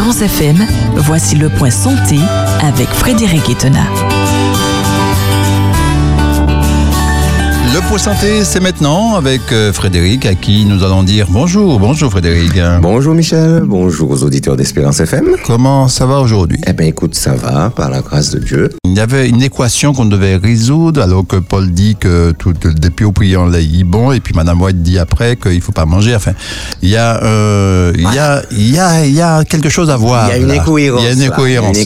Espérance FM, voici le point santé avec Frédéric Etena. Le point santé, c'est maintenant avec euh, Frédéric, à qui nous allons dire bonjour. Bonjour Frédéric. Bonjour Michel, bonjour aux auditeurs d'Espérance FM. Comment ça va aujourd'hui? Eh bien écoute, ça va, par la grâce de Dieu. Il y avait une équation qu'on devait résoudre, alors que Paul dit que tout, depuis au priant lait bon, et puis Madame White dit après qu'il ne faut pas manger. Enfin, il y, a, euh, il, y a, il, y a, il y a quelque chose à voir. Il y a une incohérence. Il y a une incohérence.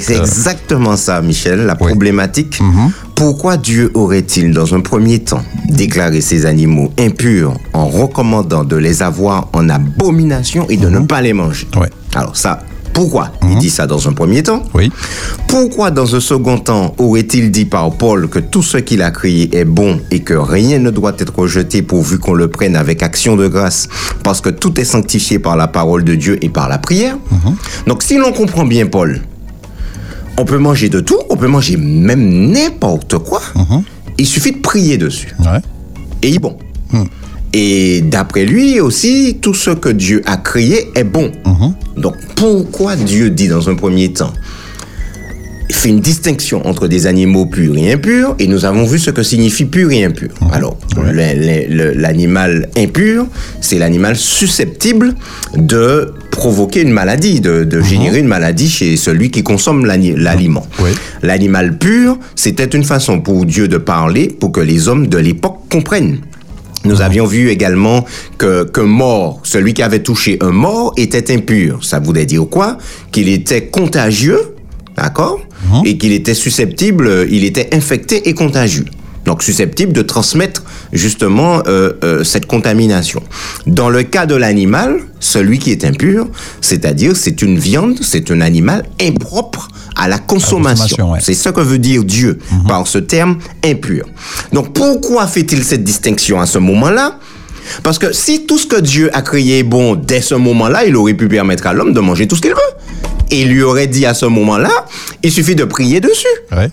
C'est euh, exactement ça, Michel, la Oui. problématique. Mhm. Pourquoi Dieu aurait-il, dans un premier temps, déclaré ces animaux impurs en recommandant de les avoir en abomination et de ne pas les manger? Ouais. Alors ça, pourquoi? Il dit ça dans un premier temps. Oui. Pourquoi, dans un second temps, aurait-il dit par Paul que tout ce qu'il a créé est bon et que rien ne doit être rejeté pourvu qu'on le prenne avec action de grâce Parce que tout est sanctifié par la parole de Dieu et par la prière? Donc, si l'on comprend bien Paul, on peut manger de tout, on peut manger même n'importe quoi. Il suffit de prier dessus. Ouais. Et il est bon. Et d'après lui aussi, tout ce que Dieu a créé est bon. Donc pourquoi Dieu dit dans un premier temps fait une distinction entre des animaux purs et impurs, et nous avons vu ce que signifie pur et impur. Alors, l'animal impur, c'est l'animal susceptible de provoquer une maladie, de, de générer une maladie chez celui qui consomme l'aliment. L'animal pur, c'était une façon pour Dieu de parler pour que les hommes de l'époque comprennent. Nous avions vu également que, que mort, celui qui avait touché un mort était impur. Ça voulait dire quoi? Qu'il était contagieux, d'accord Et qu'il était susceptible, euh, il était infecté et contagieux. Donc susceptible de transmettre justement euh, euh, cette contamination. Dans le cas de l'animal, celui qui est impur, c'est-à-dire c'est une viande, c'est un animal impropre à la consommation. consommation, ouais. C'est ce que veut dire Dieu par ce terme impur. Donc pourquoi fait-il cette distinction à ce moment-là? Parce que si tout ce que Dieu a créé est bon dès ce moment-là, il aurait pu permettre à l'homme de manger tout ce qu'il veut. Et il lui aurait dit à ce moment-là, il suffit de prier dessus. Ouais.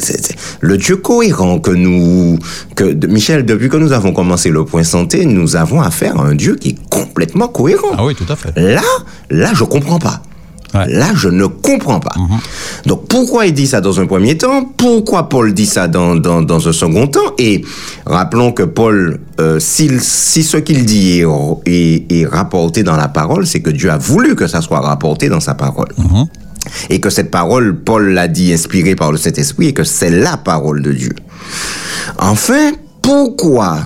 C'est- c'est- Le Dieu cohérent que nous, que Michel, depuis que nous avons commencé le point santé, nous avons affaire à un Dieu qui est complètement cohérent. Ah oui, tout à fait. Là, là, je comprends pas. Ouais. Là, je ne comprends pas. Donc, pourquoi il dit ça dans un premier temps? Pourquoi Paul dit ça dans, dans, dans un second temps? Et rappelons que Paul, euh, s'il- si ce qu'il dit est, est- est rapporté dans la parole, c'est que Dieu a voulu que ça soit rapporté dans sa parole. Et que cette parole, Paul l'a dit, inspirée par le Saint-Esprit, et que c'est la parole de Dieu. Enfin, pourquoi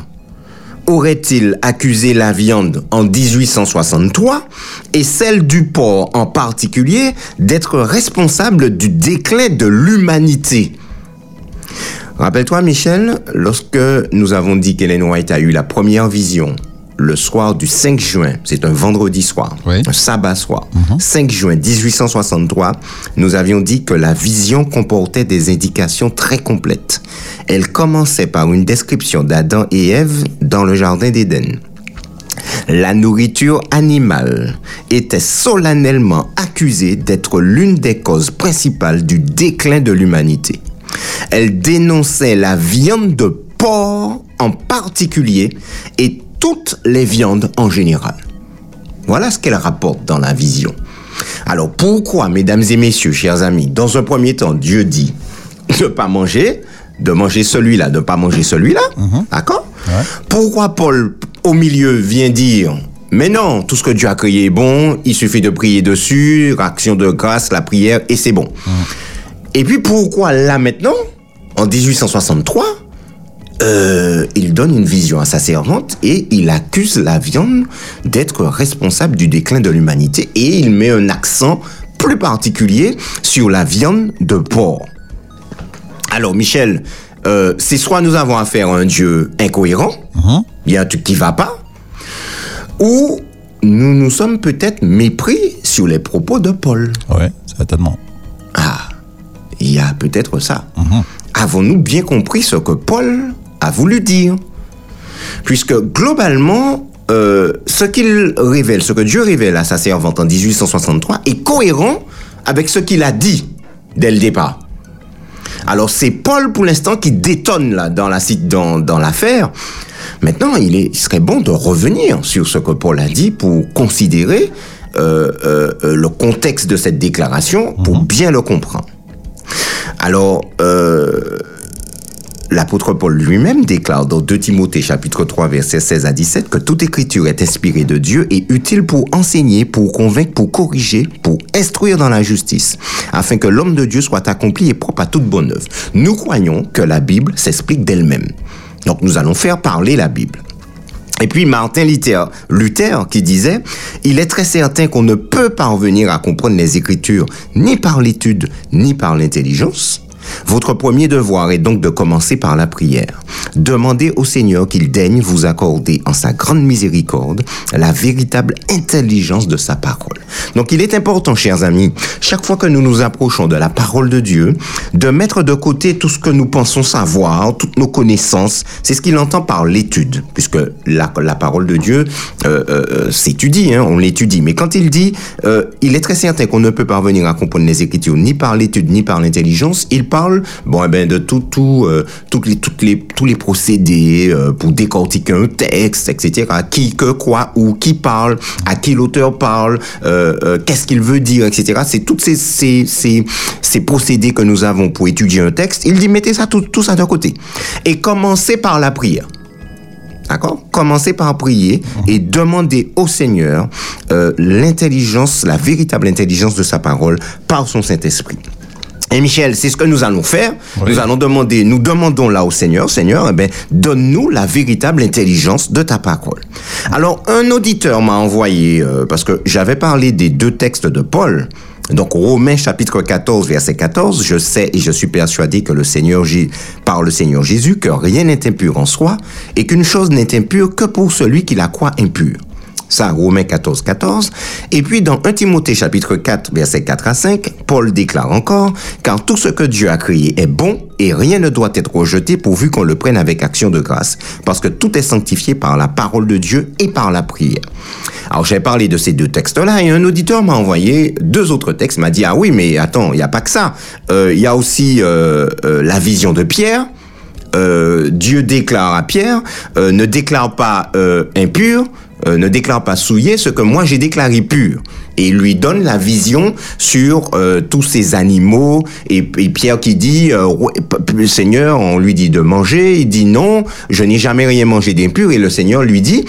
aurait-il accusé la viande en 1863 et celle du porc en particulier d'être responsable du déclin de l'humanité? Rappelle-toi, Michel, lorsque nous avons dit qu'Hélène White a eu la première vision le soir du 5 juin, c'est un vendredi soir, Oui. un sabbat soir, 5 juin 1863, nous avions dit que la vision comportait des indications très complètes. Elle commençait par une description d'Adam et Ève dans le jardin d'Éden. La nourriture animale était solennellement accusée d'être l'une des causes principales du déclin de l'humanité. Elle dénonçait la viande de porc en particulier et toutes les viandes en général. Voilà ce qu'elle rapporte dans la vision. Alors pourquoi, mesdames et messieurs, chers amis, dans un premier temps, Dieu dit de pas manger, de manger celui-là, de pas manger celui-là, d'accord Pourquoi Paul, au milieu, vient dire mais non, tout ce que Dieu a créé est bon, il suffit de prier dessus, action de grâce, la prière, et c'est bon. Et puis pourquoi là maintenant, en 1863, euh, il donne une vision à sa servante et il accuse la viande d'être responsable du déclin de l'humanité et il met un accent plus particulier sur la viande de porc. Alors Michel, euh, c'est soit nous avons affaire à un Dieu incohérent, il y a un truc qui va pas, ou nous nous sommes peut-être mépris sur les propos de Paul. Ouais, certainement. Ah, il y a peut-être ça. Avons-nous bien compris ce que Paul a voulu dire Puisque globalement, euh, ce qu'il révèle, ce que Dieu révèle à sa servante en 1863 est cohérent avec ce qu'il a dit dès le départ. Alors c'est Paul pour l'instant qui détonne là dans la dans, dans l'affaire. Maintenant, il, est, il serait bon de revenir sur ce que Paul a dit pour considérer euh, euh, le contexte de cette déclaration pour bien le comprendre. Alors, euh, l'apôtre Paul lui-même déclare dans 2 Timothée chapitre 3 versets 16 à 17 que toute écriture est inspirée de Dieu et utile pour enseigner, pour convaincre, pour corriger, pour instruire dans la justice, afin que l'homme de Dieu soit accompli et propre à toute bonne œuvre. Nous croyons que la Bible s'explique d'elle-même. Donc nous allons faire parler la Bible. Et puis Martin Luther, Luther qui disait, il est très certain qu'on ne peut parvenir à comprendre les Écritures ni par l'étude ni par l'intelligence. Votre premier devoir est donc de commencer par la prière. Demandez au Seigneur qu'il daigne vous accorder en sa grande miséricorde la véritable intelligence de sa parole. Donc il est important, chers amis, chaque fois que nous nous approchons de la parole de Dieu, de mettre de côté tout ce que nous pensons savoir, toutes nos connaissances. C'est ce qu'il entend par l'étude, puisque la, parole de Dieu euh, euh, s'étudie, hein, on l'étudie. Mais quand il dit, euh, il est très certain qu'on ne peut parvenir à comprendre les Écritures ni par l'étude ni par l'intelligence, bon eh ben de tout tout euh, toutes les toutes les tous les procédés euh, pour décortiquer un texte etc qui que quoi ou qui parle à qui l'auteur parle euh, qu'est-ce qu'il veut dire etc c'est toutes ces, ces ces ces procédés que nous avons pour étudier un texte. Il dit mettez ça tout tout ça de côté. Et commencez par la prière. D'accord? Commencez par prier et demander au Seigneur euh, l'intelligence, la véritable intelligence de sa parole par son Saint-Esprit. Et Michel, c'est ce que nous allons faire. Oui. Nous allons demander, nous demandons là au Seigneur, Seigneur, eh ben, donne-nous la véritable intelligence de ta parole. Alors, un auditeur m'a envoyé, euh, parce que j'avais parlé des deux textes de Paul, donc Romains chapitre 14 verset 14, je sais et je suis persuadé que le Seigneur par le Seigneur Jésus que rien n'est impur en soi et qu'une chose n'est impure que pour celui qui la croit impure. Ça, Romains 14, 14. Et puis dans 1 Timothée chapitre 4, verset 4 à 5, Paul déclare encore, car tout ce que Dieu a créé est bon et rien ne doit être rejeté pourvu qu'on le prenne avec action de grâce, parce que tout est sanctifié par la parole de Dieu et par la prière. Alors j'ai parlé de ces deux textes-là et un auditeur m'a envoyé deux autres textes, m'a dit, ah oui, mais attends, il n'y a pas que ça. Euh, Il y a aussi euh, euh, la vision de Pierre, euh, Dieu déclare à Pierre, euh, ne déclare pas euh, impur, euh, ne déclare pas souillé ce que moi j'ai déclaré pur. Et il lui donne la vision sur euh, tous ces animaux. Et, et Pierre qui dit, euh, p- Seigneur, on lui dit de manger. Il dit non, je n'ai jamais rien mangé d'impur. Et le Seigneur lui dit,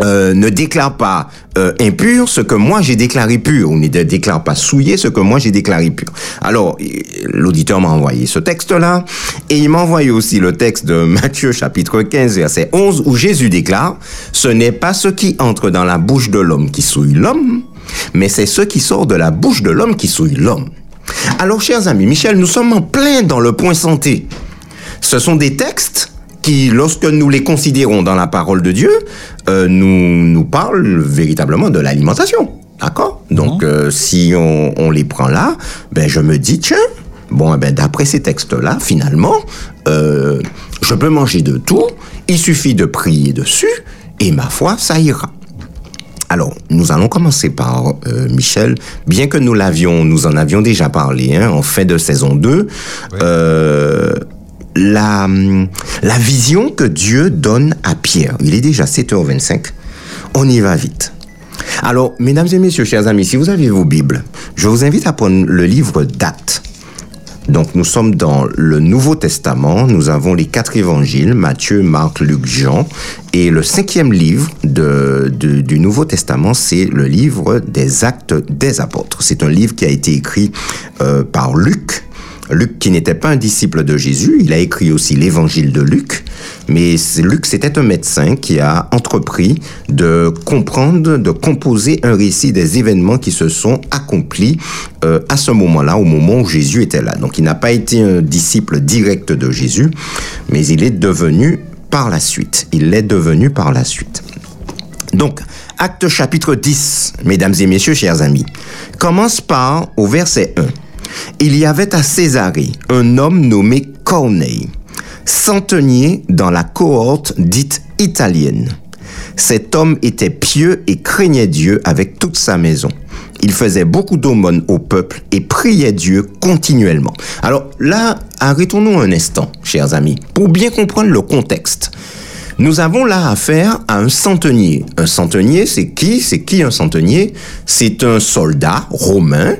euh, ne déclare pas euh, impur ce que moi j'ai déclaré pur, ou ne déclare pas souillé ce que moi j'ai déclaré pur. Alors, euh, l'auditeur m'a envoyé ce texte-là, et il m'a envoyé aussi le texte de Matthieu chapitre 15, verset 11, où Jésus déclare, Ce n'est pas ce qui entre dans la bouche de l'homme qui souille l'homme, mais c'est ce qui sort de la bouche de l'homme qui souille l'homme. Alors, chers amis, Michel, nous sommes en plein dans le point santé. Ce sont des textes qui, lorsque nous les considérons dans la parole de Dieu, euh, nous, nous parlent véritablement de l'alimentation. D'accord? Donc, euh, si on, on les prend là, ben, je me dis, tiens, bon, eh ben, d'après ces textes-là, finalement, euh, je peux manger de tout, il suffit de prier dessus, et ma foi, ça ira. Alors, nous allons commencer par euh, Michel, bien que nous l'avions, nous en avions déjà parlé hein, en fin de saison 2, euh, la, vision que Dieu donne à Pierre. Il est déjà 7h25. On y va vite. Alors, mesdames et messieurs, chers amis, si vous avez vos Bibles, je vous invite à prendre le livre d'Actes. Donc nous sommes dans le Nouveau Testament, nous avons les quatre évangiles, Matthieu, Marc, Luc, Jean, et le cinquième livre du Nouveau Testament, c'est le livre des actes des apôtres. C'est un livre qui a été écrit euh, par Luc, Luc qui n'était pas un disciple de Jésus, il a écrit aussi l'évangile de Luc, mais Luc c'était un médecin qui a entrepris de comprendre, de composer un récit des événements qui se sont accomplis euh, à ce moment-là, au moment où Jésus était là. Donc il n'a pas été un disciple direct de Jésus, mais il est devenu par la suite. Il l'est devenu par la suite. Donc, acte chapitre 10, mesdames et messieurs, chers amis, commence par au verset 1. Il y avait à Césarée un homme nommé Corneille, centenier dans la cohorte dite italienne. Cet homme était pieux et craignait Dieu avec toute sa maison. Il faisait beaucoup d'aumônes au peuple et priait Dieu continuellement. Alors là, arrêtons-nous un instant, chers amis, pour bien comprendre le contexte. Nous avons là affaire à un centenier. Un centenier, c'est qui? C'est qui un centenier? C'est un soldat romain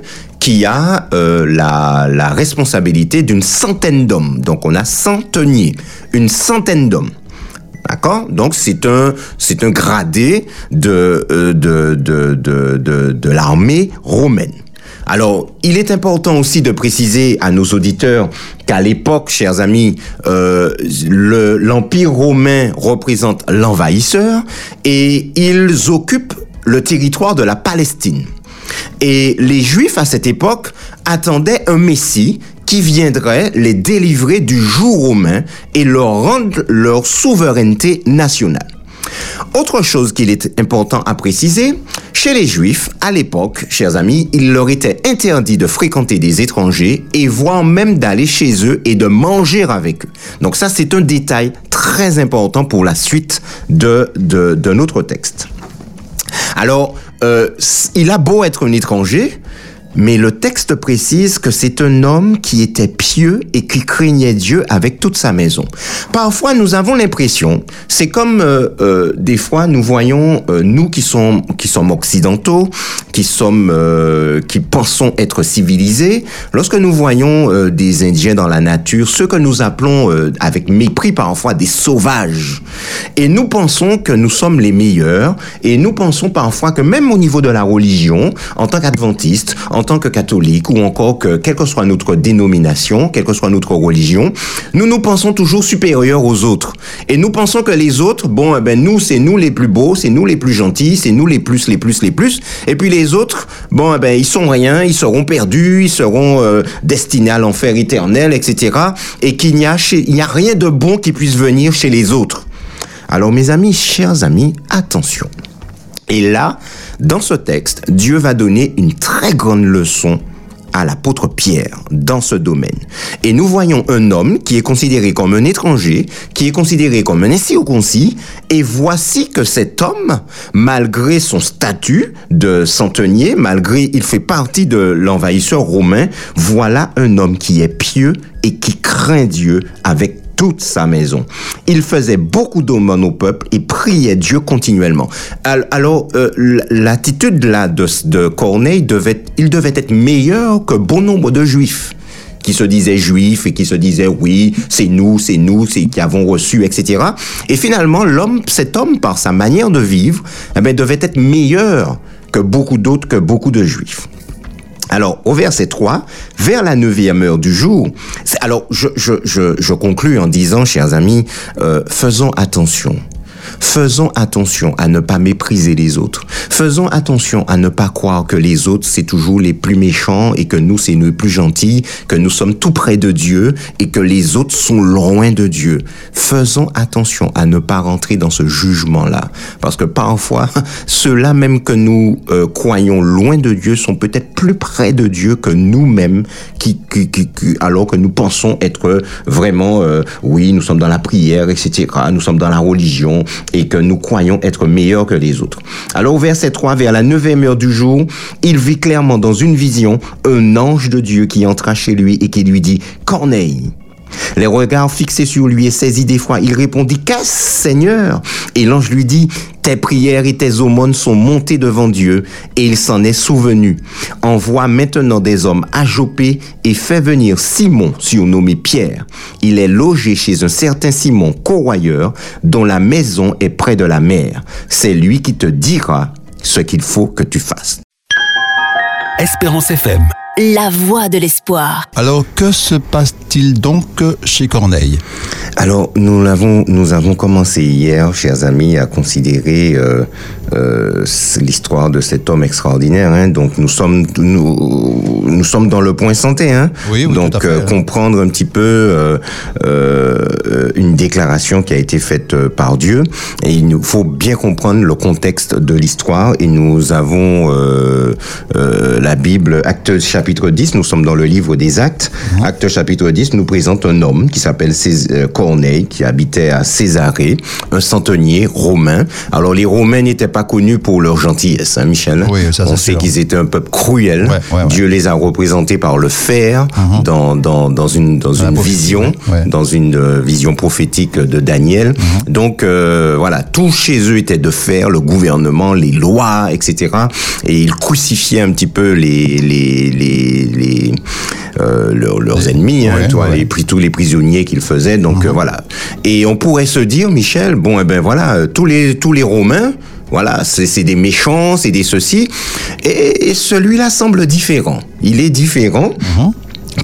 qui a euh, la, la responsabilité d'une centaine d'hommes. Donc on a centenier, une centaine d'hommes. D'accord? Donc c'est un c'est un gradé de euh, de de de de, de l'armée romaine. Alors, il est important aussi de préciser à nos auditeurs qu'à l'époque, chers amis, euh, le- l'Empire romain représente l'envahisseur et ils occupent le territoire de la Palestine. Et les Juifs à cette époque attendaient un Messie qui viendrait les délivrer du joug romain et leur rendre leur souveraineté nationale. Autre chose qu'il est important à préciser, chez les Juifs, à l'époque, chers amis, il leur était interdit de fréquenter des étrangers et voire même d'aller chez eux et de manger avec eux. Donc ça, c'est un détail très important pour la suite de, de, de notre texte. Alors, euh, il a beau être un étranger, mais le texte précise que c'est un homme qui était pieux et qui craignait Dieu avec toute sa maison. Parfois, nous avons l'impression, c'est comme euh, euh, des fois nous voyons euh, nous qui sommes qui sommes occidentaux, qui sommes euh, qui pensons être civilisés, lorsque nous voyons euh, des Indiens dans la nature, ceux que nous appelons euh, avec mépris parfois des sauvages, et nous pensons que nous sommes les meilleurs, et nous pensons parfois que même au niveau de la religion, en tant qu'adventiste, en tant que catholique, ou encore que quelle que soit notre dénomination, quelle que soit notre religion, nous nous pensons toujours supérieurs aux autres. Et nous pensons que les autres, bon, eh ben nous, c'est nous les plus beaux, c'est nous les plus gentils, c'est nous les plus, les plus, les plus. Et puis les autres, bon, eh ben ils sont rien, ils seront perdus, ils seront euh, destinés à l'enfer éternel, etc. Et qu'il n'y a rien de bon qui puisse venir chez les autres. Alors mes amis, chers amis, attention. Et là, dans ce texte, Dieu va donner une très grande leçon à l'apôtre Pierre dans ce domaine. Et nous voyons un homme qui est considéré comme un étranger, qui est considéré comme un incirconcis, et voici que cet homme, malgré son statut de centenier, malgré il fait partie de l'envahisseur romain, voilà un homme qui est pieux et qui craint Dieu avec toute sa maison. Il faisait beaucoup d'aumônes au peuple et priait Dieu continuellement. Al- Alors, euh, l'attitude là de, de Corneille devait, il devait être meilleur que bon nombre de juifs qui se disaient juifs et qui se disaient oui, c'est nous, c'est nous, c'est qui avons reçu, etc. Et finalement, l'homme, cet homme, par sa manière de vivre, eh ben, devait être meilleur que beaucoup d'autres, que beaucoup de juifs. Alors, au verset 3, vers la neuvième heure du jour, alors je, je, je, je conclus en disant, chers amis, euh, faisons attention. Faisons attention à ne pas mépriser les autres. Faisons attention à ne pas croire que les autres, c'est toujours les plus méchants et que nous, c'est nous les plus gentils, que nous sommes tout près de Dieu et que les autres sont loin de Dieu. Faisons attention à ne pas rentrer dans ce jugement-là. Parce que parfois, ceux-là même que nous euh, croyons loin de Dieu sont peut-être plus près de Dieu que nous-mêmes, qui, qui, qui- alors que nous pensons être vraiment, euh, oui, nous sommes dans la prière, etc., nous sommes dans la religion, et que nous croyons être meilleurs que les autres. Alors au verset 3, vers la neuvième heure du jour, il vit clairement dans une vision un ange de Dieu qui entra chez lui et qui lui dit, Corneille. Les regards fixés sur lui et saisi d'effroi, il répondit, Qu'est-ce, Seigneur? Et l'ange lui dit, Tes prières et tes aumônes sont montées devant Dieu, et il s'en est souvenu. Envoie maintenant des hommes à Jopé et fais venir Simon, surnommé Pierre. Il est logé chez un certain Simon, corroyeur, dont la maison est près de la mer. C'est lui qui te dira ce qu'il faut que tu fasses. Espérance FM. La voix de l'espoir. Alors, que se passe-t-il donc chez Corneille? Alors, nous l'avons, nous avons commencé hier, chers amis, à considérer euh, euh, l'histoire de cet homme extraordinaire. Hein. Donc, nous sommes, nous, nous sommes dans le point santé. Hein. Oui, oui, Donc, tout à fait, euh, hein. comprendre un petit peu euh, euh, une déclaration qui a été faite par Dieu. Et il nous faut bien comprendre le contexte de l'histoire. Et nous avons euh, euh, la Bible, Actes chapitre 10. Nous sommes dans le livre des Actes. Mhm. Actes chapitre 10. l'évangéliste nous présente un homme qui s'appelle euh, Corneille, qui habitait à Césarée, un centenier romain. Alors les Romains n'étaient pas connus pour leur gentillesse, hein, Michel. Oui, ça, On sait qu'ils étaient un peuple cruel. Ouais, ouais, ouais. Dieu les a représentés par le fer dans, dans, dans une, dans une vision, dans une euh, vision prophétique de Daniel. Mhm. Donc euh, voilà, tout chez eux était de fer, le gouvernement, les lois, etc. Et ils crucifiaient un petit peu les les les, les euh, leurs, leurs ennemis, hein, ouais. Mhm. les pri- tous les prisonniers qu'ils faisaient. Donc euh, voilà. Et on pourrait se dire, Michel, bon, eh ben voilà, euh, tous les tous les Romains. Voilà, c'est des méchants, c'est des ceci. Et, et celui-là semble différent. Il est différent. Mhm.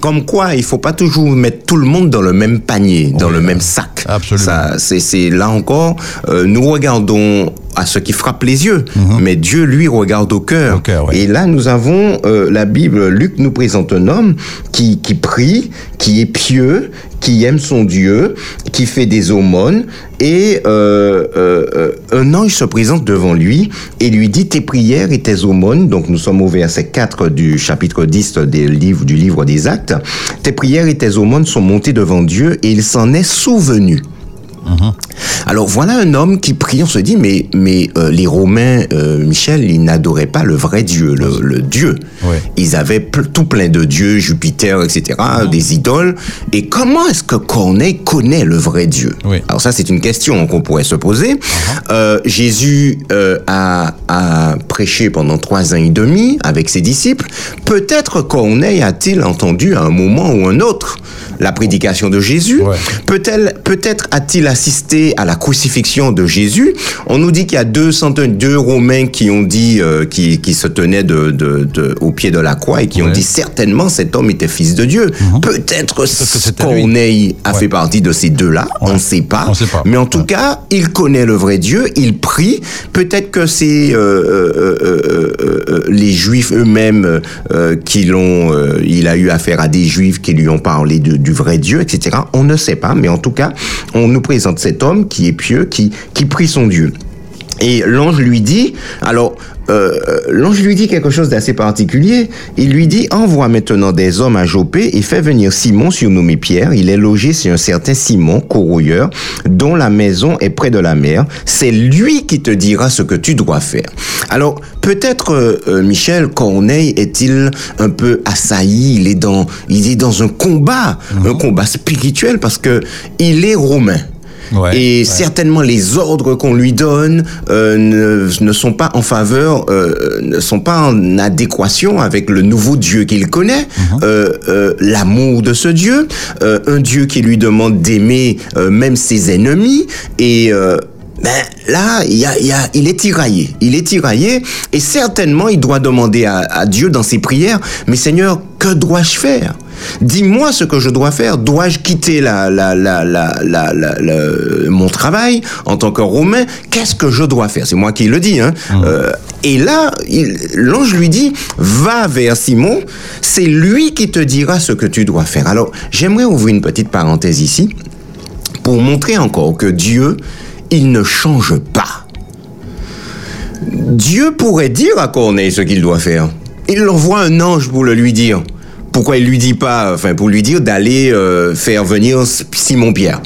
Comme quoi, il faut pas toujours mettre tout le monde dans le même panier, dans le même sac. Absolument. Ça, c'est, c'est là encore, euh, nous regardons à ce qui frappe les yeux, mais Dieu lui regarde au cœur. Mhm. Au cœur, oui. Et là, nous avons euh, la Bible. Luc nous présente un homme qui qui prie, qui est pieux, qui aime son Dieu, qui fait des aumônes, et euh, euh, euh, un ange se présente devant lui et lui dit tes prières et tes aumônes. Donc nous sommes au verset 4 du chapitre 10 des livres, du livre des Actes. Tes prières et tes aumônes sont montées devant Dieu et il s'en est souvenu. Alors voilà un homme qui prie, on se dit, mais, mais euh, les Romains, euh, Michel, ils n'adoraient pas le vrai Dieu, le, le Dieu. Ouais. Ils avaient tout plein de dieux, Jupiter, etc., des idoles. Et comment est-ce que Corneille connaît le vrai Dieu? Oui. Alors ça, c'est une question qu'on pourrait se poser. Euh, Jésus a, a prêché pendant trois ans et demi avec ses disciples. Peut-être Corneille a-t-il entendu à un moment ou un autre la prédication de Jésus. Ouais. Peut-être peut-être a-t-il assisté à la crucifixion de Jésus. On nous dit qu'il y a deux centaines, deux Romains qui ont dit, euh, qui, qui se tenaient de, de, de- au pied de la croix et qui ont Ouais. Mhm. dit certainement cet homme était fils de Dieu. Peut-être c'était lui. Corneille a Ouais. fait partie de ces deux-là. On ne sait pas. Mais en tout cas, il connaît le vrai Dieu. Il prie. Peut-être que c'est euh, euh, les Juifs eux-mêmes qui l'ont. il a eu affaire à des Juifs qui lui ont parlé de- du vrai Dieu, etc. On ne sait pas. Mais en tout cas, on nous présente cet homme qui est pieux, qui qui prie son Dieu. Et l'ange lui dit, alors, euh, euh, l'ange lui dit quelque chose d'assez particulier. Il lui dit, envoie maintenant des hommes à Jopé et fais venir Simon surnommé Pierre. Il est logé chez un certain Simon, courrouilleur, dont la maison est près de la mer. C'est lui qui te dira ce que tu dois faire. Alors, peut-être, euh, Michel Corneille est-il un peu assailli, il est dans, il est dans un combat, un combat spirituel parce que il est romain. Ouais, et ouais. certainement les ordres qu'on lui donne euh, ne, ne sont pas en faveur, euh, ne sont pas en adéquation avec le nouveau Dieu qu'il connaît, Mhm. euh, euh, l'amour de ce Dieu, un Dieu qui lui demande d'aimer même ses ennemis et ben, là, il, y a, il, y a, il est tiraillé. Il est tiraillé et certainement il doit demander à, à Dieu dans ses prières, mais Seigneur, que dois-je faire? Dis-moi ce que je dois faire. Dois-je quitter la, la, la, la, la, la- la- mon travail en tant que Romain Qu'est-ce que je dois faire? C'est moi qui le dis. Hein. Euh, et là, l'ange lui dit, va vers Simon, c'est lui qui te dira ce que tu dois faire. Alors, j'aimerais ouvrir une petite parenthèse ici pour montrer encore que Dieu, il ne change pas. Dieu pourrait dire à Corneille ce qu'il doit faire. Il envoie un ange pour le lui dire. Pourquoi il lui dit pas, enfin pour lui dire d'aller euh, faire venir Simon-Pierre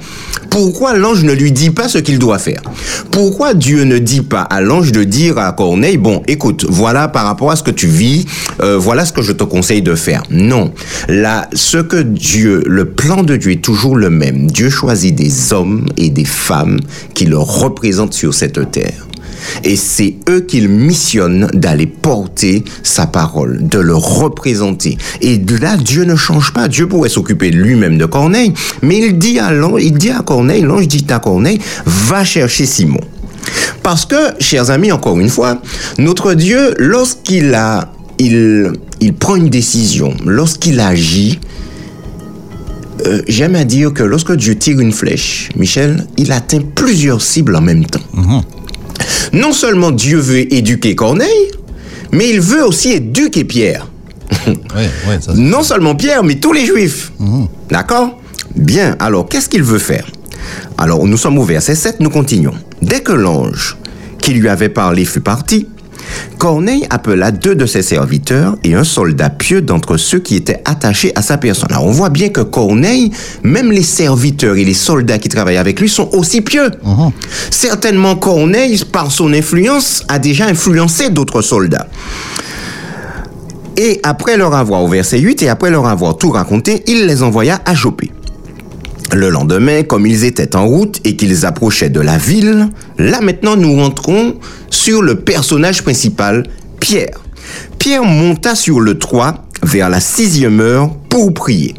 Pourquoi l'ange ne lui dit pas ce qu'il doit faire? Pourquoi Dieu ne dit pas à l'ange de dire à Corneille, bon, écoute, voilà par rapport à ce que tu vis, euh, voilà ce que je te conseille de faire. Non, là, ce que Dieu, le plan de Dieu est toujours le même. Dieu choisit des hommes et des femmes qui le représentent sur cette terre. Et c'est eux qu'il missionne d'aller porter sa parole, de le représenter. Et de là, Dieu ne change pas. Dieu pourrait s'occuper lui-même de Corneille, mais il dit à il dit à Corneille, l'ange dit à Corneille, va chercher Simon. Parce que, chers amis, encore une fois, notre Dieu, lorsqu'il a, il, il prend une décision, lorsqu'il agit, euh, j'aime à dire que lorsque Dieu tire une flèche, Michel, il atteint plusieurs cibles en même temps. Non seulement Dieu veut éduquer Corneille, mais il veut aussi éduquer Pierre. Oui, oui, ça, c'est- Non seulement Pierre, mais tous les Juifs. D'accord? Bien, alors qu'est-ce qu'il veut faire? Alors nous sommes au verset 7, nous continuons. Dès que l'ange qui lui avait parlé fut parti, Corneille appela deux de ses serviteurs et un soldat pieux d'entre ceux qui étaient attachés à sa personne. Alors on voit bien que Corneille, même les serviteurs et les soldats qui travaillent avec lui sont aussi pieux. Certainement Corneille, par son influence, a déjà influencé d'autres soldats. Et après leur avoir, au verset 8, et après leur avoir tout raconté, il les envoya à Jopé. Le lendemain, comme ils étaient en route et qu'ils approchaient de la ville, là maintenant nous rentrons sur le personnage principal, Pierre. Pierre monta sur le toit vers la sixième heure pour prier.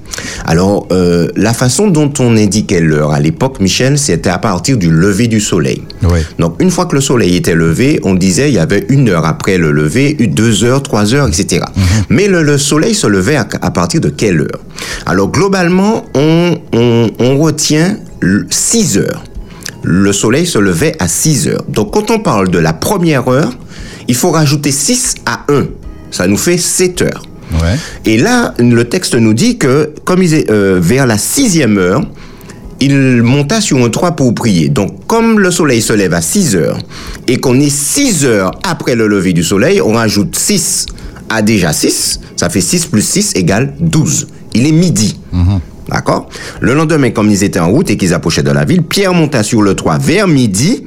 Alors, euh, la façon dont on indiquait l'heure à l'époque, Michel, c'était à partir du lever du soleil. Oui. Donc, une fois que le soleil était levé, on disait il y avait une heure après le lever, deux heures, trois heures, etc. Mais le, le soleil se levait à, à partir de quelle heure? Alors, globalement, on, on, on retient le- six heures. Le soleil se levait à 6 heures. Donc, quand on parle de la première heure, il faut rajouter 6 à 1. Ça nous fait 7 heures. Ouais. Et là, le texte nous dit que, comme il est euh, vers la sixième heure, il monta sur un toit pour prier. Donc, comme le soleil se lève à 6 heures et qu'on est 6 heures après le lever du soleil, on rajoute 6 à déjà 6. Ça fait 6 plus 6 égale 12. Il est midi. D'accord? Le lendemain, comme ils étaient en route et qu'ils approchaient de la ville, Pierre monta sur le toit vers midi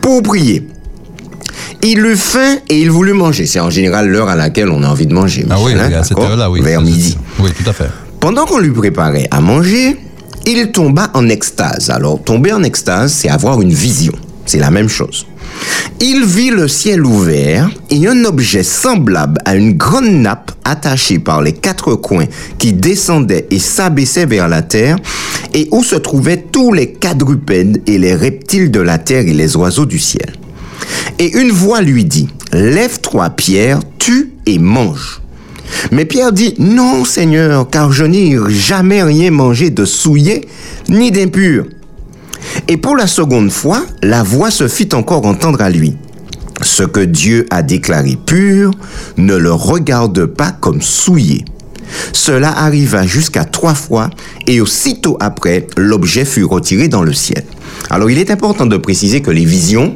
pour prier. Il eut faim et il voulut manger. C'est en général l'heure à laquelle on a envie de manger. Ah oui, hein, à cette heure-là, oui. Vers midi. Oui, tout à fait. Pendant qu'on lui préparait à manger, il tomba en extase. Alors, tomber en extase, c'est avoir une vision. C'est la même chose. Il vit le ciel ouvert et un objet semblable à une grande nappe attachée par les quatre coins qui descendait et s'abaissait vers la terre et où se trouvaient tous les quadrupèdes et les reptiles de la terre et les oiseaux du ciel. Et une voix lui dit, Lève-toi, Pierre, tue et mange. Mais Pierre dit, Non, Seigneur, car je n'ai jamais rien mangé de souillé ni d'impur. Et pour la seconde fois, la voix se fit encore entendre à lui. Ce que Dieu a déclaré pur, ne le regarde pas comme souillé. Cela arriva jusqu'à trois fois, et aussitôt après, l'objet fut retiré dans le ciel. Alors il est important de préciser que les visions,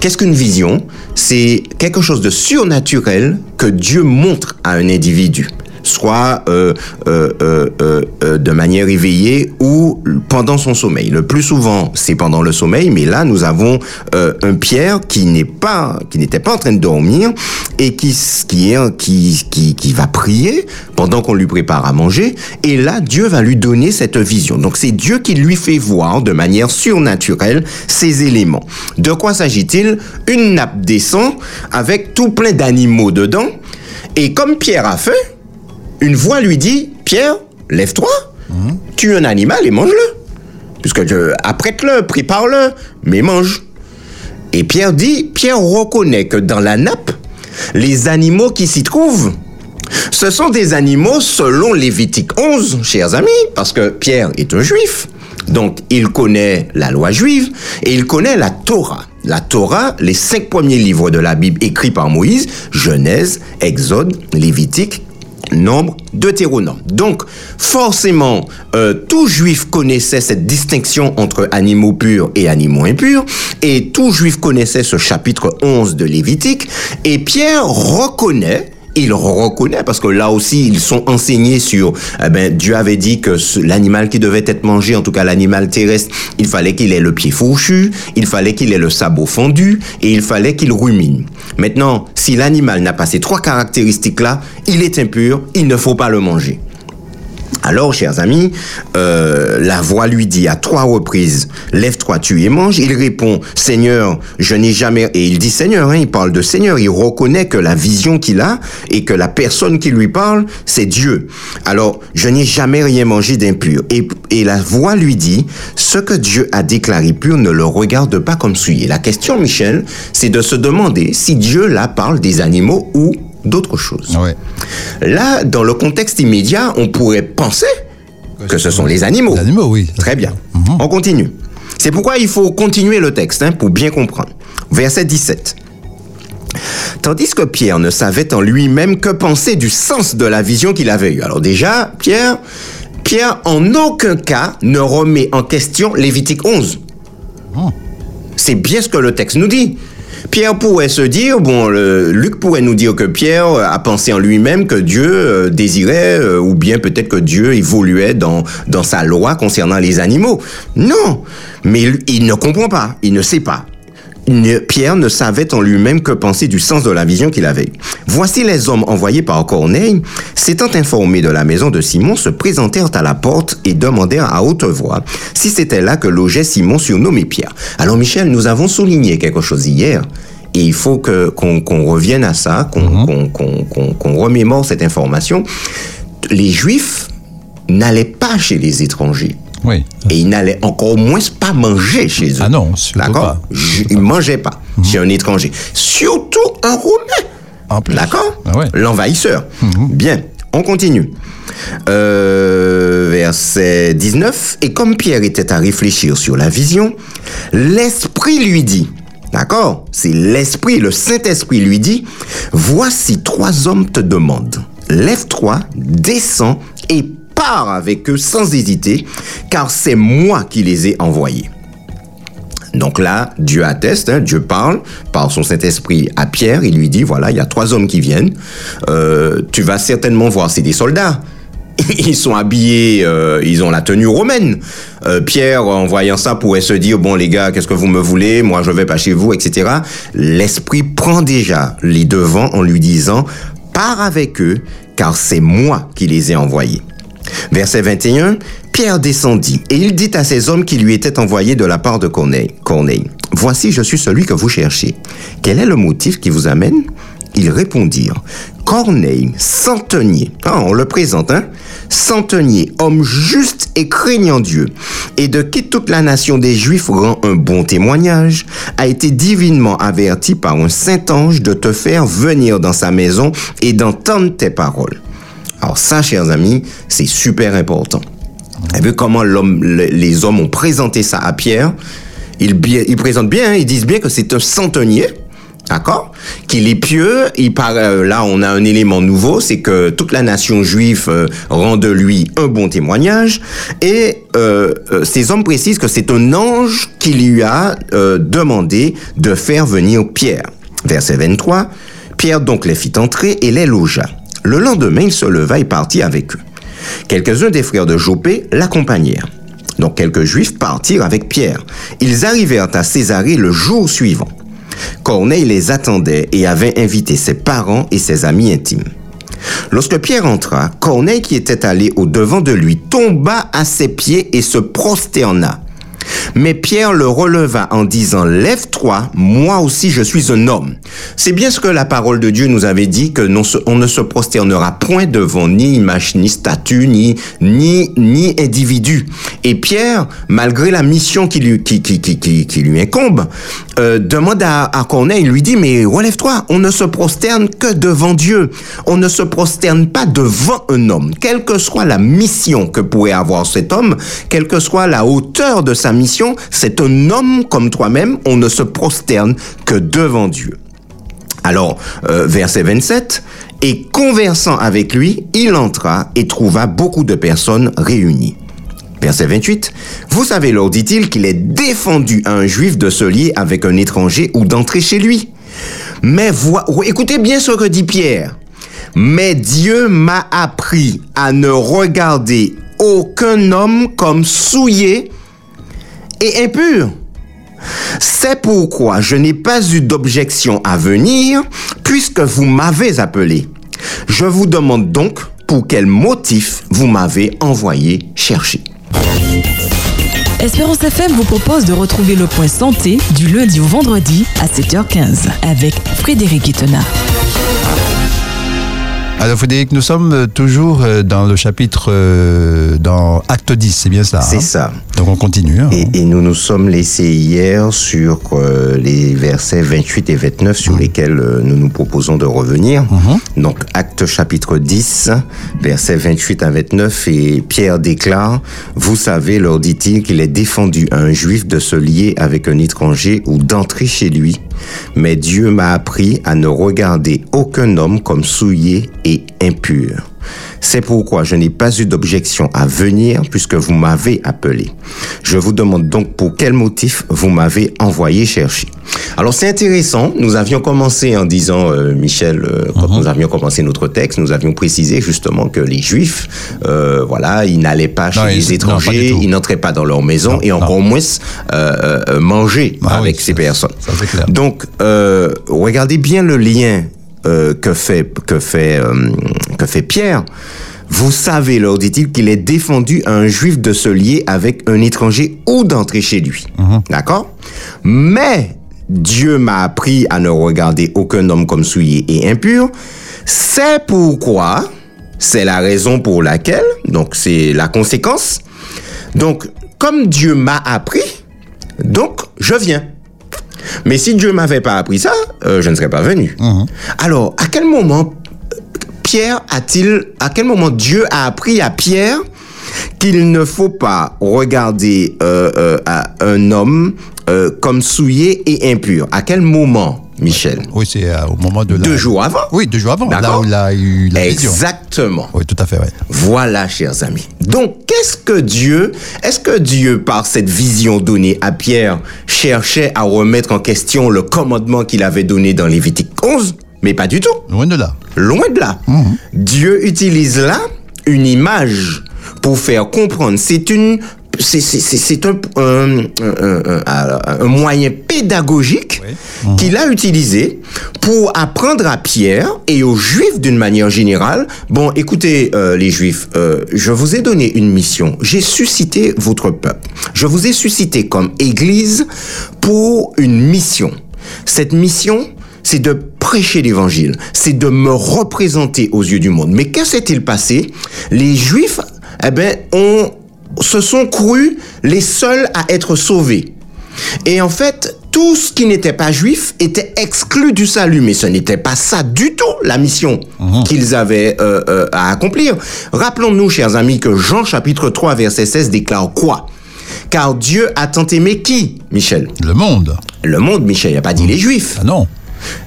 qu'est-ce qu'une vision? C'est quelque chose de surnaturel que Dieu montre à un individu soit euh, euh, euh, euh, de manière éveillée ou pendant son sommeil. Le plus souvent, c'est pendant le sommeil, mais là, nous avons un Pierre qui n'est pas, qui n'était pas en train de dormir et qui qui est qui qui qui va prier pendant qu'on lui prépare à manger. Et là, Dieu va lui donner cette vision. Donc, c'est Dieu qui lui fait voir de manière surnaturelle ces éléments. De quoi s'agit-il? Une nappe descend avec tout plein d'animaux dedans. Et comme Pierre a faim, une voix lui dit Pierre, lève-toi, tue un animal et mange-le. Puisque apprête-le, prépare-le, mais mange. Et Pierre dit Pierre reconnaît que dans la nappe, les animaux qui s'y trouvent, ce sont des animaux selon Lévitique 11, chers amis, parce que Pierre est un juif. Donc, il connaît la loi juive et il connaît la Torah. La Torah, les cinq premiers livres de la Bible écrits par Moïse, Genèse, Exode, Lévitique, Nombre, Deutéronome. Donc, forcément, euh, tout juif connaissait cette distinction entre animaux purs et animaux impurs, et tout juif connaissait ce chapitre 11 de Lévitique, et Pierre reconnaît il reconnaît parce que là aussi ils sont enseignés sur eh ben Dieu avait dit que l'animal qui devait être mangé en tout cas l'animal terrestre il fallait qu'il ait le pied fourchu il fallait qu'il ait le sabot fendu et il fallait qu'il rumine. Maintenant si l'animal n'a pas ces trois caractéristiques là il est impur il ne faut pas le manger alors, chers amis, euh, la voix lui dit à trois reprises, lève-toi, tu et mange. Il répond, Seigneur, je n'ai jamais... Et il dit Seigneur, hein, il parle de Seigneur. Il reconnaît que la vision qu'il a et que la personne qui lui parle, c'est Dieu. Alors, je n'ai jamais rien mangé d'impur. Et, et la voix lui dit, ce que Dieu a déclaré pur ne le regarde pas comme souillé. La question, Michel, c'est de se demander si Dieu là parle des animaux ou d'autres choses. Ouais. Là, dans le contexte immédiat, on pourrait penser que ce sont les animaux. Les animaux, oui. Très bien. On continue. C'est pourquoi il faut continuer le texte hein, pour bien comprendre. Verset 17. Tandis que Pierre ne savait en lui-même que penser du sens de la vision qu'il avait eue. Alors déjà, Pierre, Pierre en aucun cas ne remet en question Lévitique 11. C'est bien ce que le texte nous dit. Pierre pourrait se dire, bon, Luc pourrait nous dire que Pierre a pensé en lui-même que Dieu euh, désirait, euh, ou bien peut-être que Dieu évoluait dans, dans sa loi concernant les animaux. Non, mais il ne comprend pas, il ne sait pas. Pierre ne savait en lui-même que penser du sens de la vision qu'il avait. Voici les hommes envoyés par Corneille, s'étant informés de la maison de Simon, se présentèrent à la porte et demandèrent à haute voix si c'était là que logeait Simon surnommé Pierre. Alors Michel, nous avons souligné quelque chose hier. Et il faut que qu'on revienne à ça, qu'on qu'on- qu'on remémore cette information. Les Juifs n'allaient pas chez les étrangers. Oui. Et ils n'allaient encore moins pas manger chez eux. Ah non, surtout D'accord? Ils ne mangeaient pas chez un étranger. Surtout un plus. D'accord? Ah ouais. L'envahisseur. Bien, on continue. Euh, verset 19. Et comme Pierre était à réfléchir sur la vision, l'Esprit lui dit, d'accord? C'est l'Esprit, le Saint-Esprit lui dit, voici trois hommes te demandent. Lève-toi, descends et pars avec eux sans hésiter, car c'est moi qui les ai envoyés. Donc là, Dieu atteste, hein, Dieu parle par son Saint-Esprit à Pierre, il lui dit, voilà, il y a trois hommes qui viennent, Euh, tu vas certainement voir, c'est des soldats. Ils sont habillés, euh, ils ont la tenue romaine. Euh, Pierre, en voyant ça, pourrait se dire, bon les gars, qu'est-ce que vous me voulez? Moi, je vais pas chez vous, etc. L'Esprit prend déjà les devants en lui disant, pars avec eux, car c'est moi qui les ai envoyés. Verset 21, Pierre descendit et il dit à ces hommes qui lui étaient envoyés de la part de Corneille, Corneille, Voici, je suis celui que vous cherchez. Quel est le motif qui vous amène? Ils répondirent, Corneille, centenier, ah, on le présente, hein Centenier, homme juste et craignant Dieu, et de qui toute la nation des Juifs rend un bon témoignage, a été divinement averti par un saint ange de te faire venir dans sa maison et d'entendre tes paroles. Alors ça, chers amis, c'est super important. Vous vu comment les hommes ont présenté ça à Pierre Ils, présentent bien, hein, ils disent bien que c'est un centenier, d'accord Qu'il est pieux. Il par- euh, là, on a un élément nouveau, c'est que toute la nation juive euh, rend de lui un bon témoignage. Et euh, ces hommes précisent que c'est un ange qui lui a demandé de faire venir Pierre. Verset 23. Pierre donc les fit entrer et les logea. Le lendemain, il se leva et partit avec eux. Quelques-uns des frères de Jopé l'accompagnèrent. Donc quelques juifs partirent avec Pierre. Ils arrivèrent à Césarée le jour suivant. Corneille les attendait et avait invité ses parents et ses amis intimes. Lorsque Pierre entra, Corneille qui était allé au devant de lui tomba à ses pieds et se prosterna. Mais Pierre le releva en disant, Lève-toi, moi aussi je suis un homme. C'est bien ce que la parole de Dieu nous avait dit, que non on ne se prosternera point devant ni image, ni statue, ni, ni, ni individu. Et Pierre, malgré la mission qui lui, qui, qui, qui, qui, qui lui incombe, euh, demande à, à Corneille, il lui dit, mais relève-toi, on ne se prosterne que devant Dieu. On ne se prosterne pas devant un homme. Quelle que soit la mission que pourrait avoir cet homme, quelle que soit la hauteur de sa mission, c'est un homme comme toi-même, on ne se prosterne que devant Dieu. Alors, euh, verset 27, et conversant avec lui, il entra et trouva beaucoup de personnes réunies. Verset 28, Vous savez, leur dit-il, qu'il est défendu à un juif de se lier avec un étranger ou d'entrer chez lui. Mais écoutez bien ce que dit Pierre. Mais Dieu m'a appris à ne regarder aucun homme comme souillé et impur. C'est pourquoi je n'ai pas eu d'objection à venir, puisque vous m'avez appelé. Je vous demande donc pour quel motif vous m'avez envoyé chercher. Espérance FM vous propose de retrouver le point santé du lundi au vendredi à 7h15 avec Frédéric Itena. Alors Frédéric, nous sommes euh, toujours euh, dans le chapitre, euh, dans Acte 10, c'est bien ça C'est hein ça. Donc on continue. hein. Et, et nous nous sommes laissés hier sur euh, les versets 28 et 29 sur lesquels euh, nous nous proposons de revenir. Donc acte chapitre 10, versets 28 à 29, et Pierre déclare, Vous savez, leur dit-il, qu'il est défendu à un juif de se lier avec un étranger ou d'entrer chez lui. Mais Dieu m'a appris à ne regarder aucun homme comme souillé et impur. C'est pourquoi je n'ai pas eu d'objection à venir puisque vous m'avez appelé. Je vous demande donc pour quel motif vous m'avez envoyé chercher. Alors c'est intéressant, nous avions commencé en disant, euh, Michel, euh, quand Mhm. nous avions commencé notre texte, nous avions précisé justement que les Juifs, euh, voilà, ils n'allaient pas chez les non, étrangers, ils n'entraient pas dans leur maison Non, et encore moins euh, euh, manger oui, avec ça, ces personnes. ça, c'est clair. Donc, euh, regardez bien le lien euh, que fait que fait fait Pierre. Vous savez, leur dit-il, qu'il est défendu à un juif de se lier avec un étranger ou d'entrer chez lui. D'accord? Mais Dieu m'a appris à ne regarder aucun homme comme souillé et impur. C'est pourquoi, c'est la raison pour laquelle, donc c'est la conséquence. Donc, comme Dieu m'a appris, donc je viens. Mais si Dieu m'avait pas appris ça, euh, je ne serais pas venu. Alors, à quel moment Pierre a-t-il, à quel moment Dieu a appris à Pierre qu'il ne faut pas regarder euh, euh, à un homme euh, comme souillé et impur? À quel moment, Michel? Oui, c'est au moment de la... Deux jours avant Oui, deux jours avant, là où il a eu la vision. Exactement. Oui, tout à fait, ouais. Voilà, chers amis. Donc, qu'est-ce que Dieu, est-ce que Dieu, par cette vision donnée à Pierre, cherchait à remettre en question le commandement qu'il avait donné dans Lévitique 11 Mais pas du tout. Loin de là. Loin de là. Dieu utilise là une image pour faire comprendre. C'est une, c'est, c'est, c'est, c'est un, un, un- un- un- un moyen pédagogique qu'il a utilisé pour apprendre à Pierre et aux Juifs d'une manière générale. Bon, écoutez, euh, les Juifs, euh, je vous ai donné une mission. J'ai suscité votre peuple. Je vous ai suscité comme Église pour une mission. Cette mission, c'est de prêcher l'évangile, c'est de me représenter aux yeux du monde. Mais que s'est-il passé? Les Juifs, eh ben, ont, se sont crus les seuls à être sauvés. Et en fait, tout ce qui n'était pas juif était exclu du salut, mais ce n'était pas ça du tout la mission qu'ils avaient euh, euh, à accomplir. Rappelons-nous, chers amis, que Jean chapitre 3 verset 16 déclare quoi? Car Dieu a tant aimé qui, Michel? Le monde. Le monde, Michel, il n'a pas dit les juifs Ah non,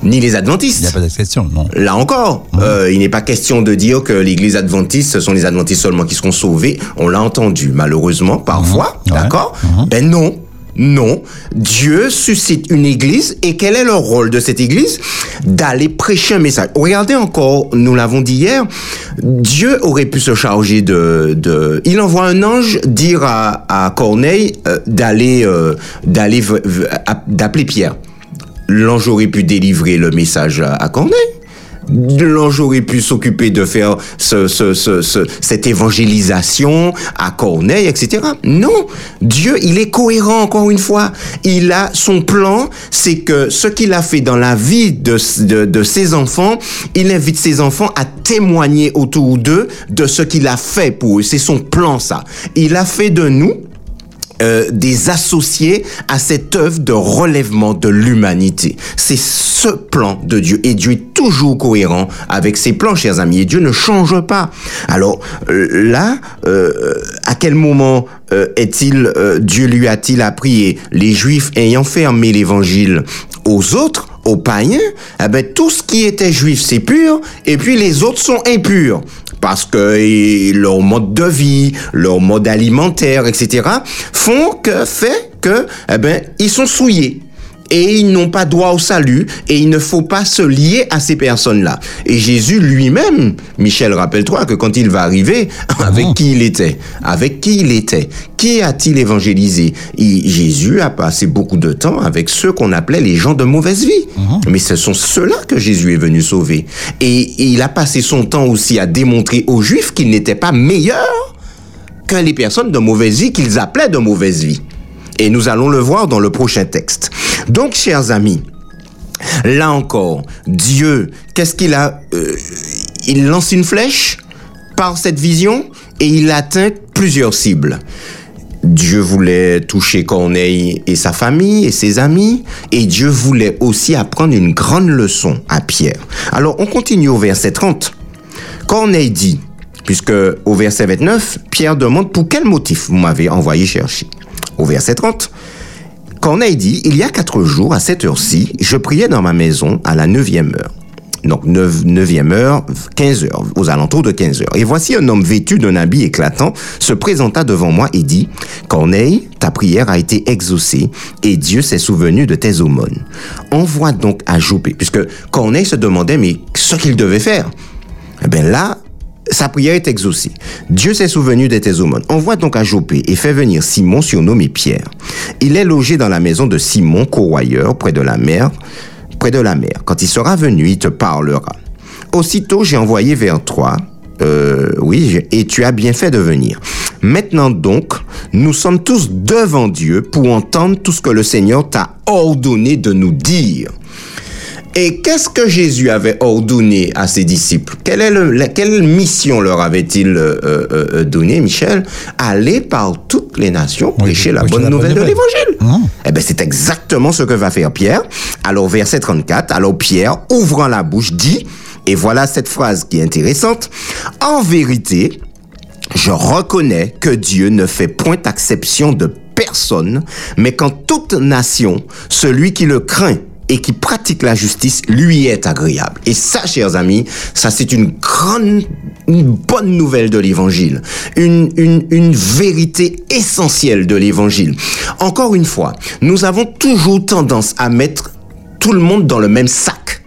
ni les il n'y a adventistes. pas d'exception, non. Là encore, euh, il n'est pas question de dire que l'église adventiste, ce sont les adventistes seulement qui seront sauvés. On l'a entendu, malheureusement, parfois. Ouais. D'accord Ben non. Non, Dieu suscite une église et quel est le rôle de cette église D'aller prêcher un message. Regardez encore, nous l'avons dit hier, Dieu aurait pu se charger de... de il envoie un ange dire à, à Corneille euh, d'aller euh, d'aller d'appeler Pierre l'ange aurait pu délivrer le message à, Corneille. L'ange aurait pu s'occuper de faire ce, ce, ce- cette évangélisation à Corneille, etc. Non, Dieu, il est cohérent encore une fois. Il a son plan, c'est que ce qu'il a fait dans la vie de, de, de ses enfants, il invite ses enfants à témoigner autour d'eux de ce qu'il a fait pour eux. C'est son plan, ça. Il a fait de nous euh, des associés à cette œuvre de relèvement de l'humanité. C'est ce plan de Dieu. Et Dieu est toujours cohérent avec ses plans, chers amis. Et Dieu ne change pas. Alors euh, là, euh, à quel moment euh, est-il, euh, Dieu lui a-t-il appris les Juifs ayant fermé l'évangile aux autres, aux païens, eh ben, tout ce qui était juif, c'est pur, et puis les autres sont impurs. Parce que leur mode de vie, leur mode alimentaire, etc., font que, fait que, eh ben, ils sont souillés. Et ils n'ont pas droit au salut, et il ne faut pas se lier à ces personnes-là. Et Jésus lui-même, Michel, rappelle-toi que quand il va arriver, avec qui il était? Avec qui il était? Qui a-t-il évangélisé? Il- Jésus a passé beaucoup de temps avec ceux qu'on appelait les gens de mauvaise vie. Mais ce sont ceux-là que Jésus est venu sauver. Et il a passé son temps aussi à démontrer aux Juifs qu'ils n'étaient pas meilleurs que les personnes de mauvaise vie qu'ils appelaient de mauvaise vie. Et nous allons le voir dans le prochain texte. Donc, chers amis, là encore, Dieu, qu'est-ce qu'il a euh, Il lance une flèche par cette vision et il atteint plusieurs cibles. Dieu voulait toucher Corneille et sa famille et ses amis, et Dieu voulait aussi apprendre une grande leçon à Pierre. Alors on continue au verset 30. Corneille dit, puisque au verset 29, Pierre demande pour quel motif vous m'avez envoyé chercher? Au verset 30, Corneille dit, il y a quatre jours, à cette heure-ci, je priais dans ma maison à la neuvième heure. Donc 9, 9e heure, 15 heures, aux alentours de 15 heures. Et voici un homme vêtu d'un habit éclatant se présenta devant moi et dit, Corneille, ta prière a été exaucée et Dieu s'est souvenu de tes aumônes. Envoie donc à Joppé, puisque Corneille se demandait, mais ce qu'il devait faire. Eh bien là, sa prière est exaucée. Dieu s'est souvenu de tes aumônes. Envoie donc à Joppé et fait venir Simon surnommé Pierre. Il est logé dans la maison de Simon, courroyeur, près de la mer, près de la mer. Quand il sera venu, il te parlera. Aussitôt, j'ai envoyé vers toi, euh, oui, et tu as bien fait de venir. Maintenant donc, nous sommes tous devant Dieu pour entendre tout ce que le Seigneur t'a ordonné de nous dire. Et qu'est-ce que Jésus avait ordonné à ses disciples? Quelle, est le, quelle mission leur avait-il euh, euh, euh, donné, Michel? Aller par toutes les nations prêcher la bonne nouvelle de l'Évangile. Mmh. Eh bien, c'est exactement ce que va faire Pierre. Alors, verset 34, alors Pierre, ouvrant la bouche, dit, et voilà cette phrase qui est intéressante, En vérité, je reconnais que Dieu ne fait point exception de personne, mais qu'en toute nation, celui qui le craint et qui pratique la justice lui est agréable. Et ça, chers amis, ça c'est une grande, une bonne nouvelle de l'évangile. Une, une, une vérité essentielle de l'évangile. Encore une fois, nous avons toujours tendance à mettre tout le monde dans le même sac.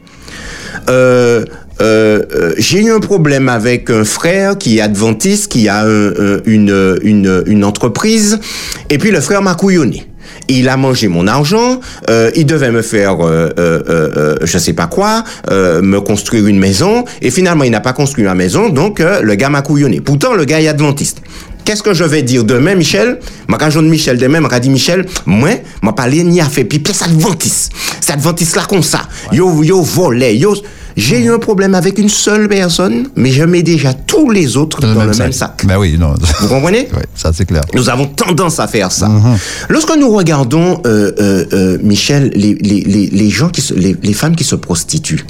Euh, euh, euh, j'ai eu un problème avec un frère qui est adventiste, qui a une, une, une entreprise, et puis le frère m'a couillonné il a mangé mon argent, euh, il devait me faire, euh, euh, euh, je sais pas quoi, me construire une maison, et finalement il n'a pas construit ma maison, donc le gars m'a couillonné. Pourtant le gars est adventiste. Qu'est-ce que je vais dire demain, Michel? Ma de Michel demain, m'a dit Michel, moi, m'a parlé ni a fait pipi, ça adventiste. Ça adventiste là comme ça. Yo, yo volé, yo. J'ai eu un problème avec une seule personne, mais je mets déjà tous les autres dans, le même sac. Ben oui, non. Vous comprenez Oui, ça c'est clair. Nous avons tendance à faire ça. Mhm. Lorsque nous regardons, euh, euh, euh, Michel, les, les, les, les gens qui se, les, les femmes qui se prostituent,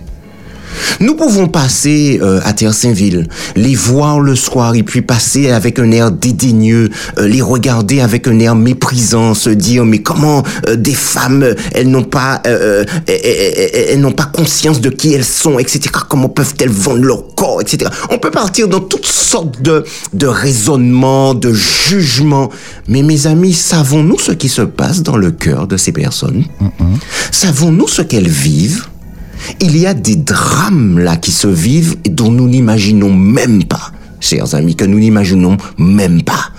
nous pouvons passer euh, à Terre-Saint-Ville, les voir le soir et puis passer avec un air dédaigneux, euh, les regarder avec un air méprisant, se dire mais comment euh, des femmes elles n'ont pas elles, n'ont pas conscience de qui elles sont, etc. Comment peuvent-elles vendre leur corps, etc. On peut partir dans toutes sortes de de raisonnements, de jugements. Mais mes amis, savons-nous ce qui se passe dans le cœur de ces personnes? Savons-nous ce qu'elles vivent? Il y a des drames là qui se vivent et dont nous n'imaginons même pas, chers amis, que nous n'imaginons même pas.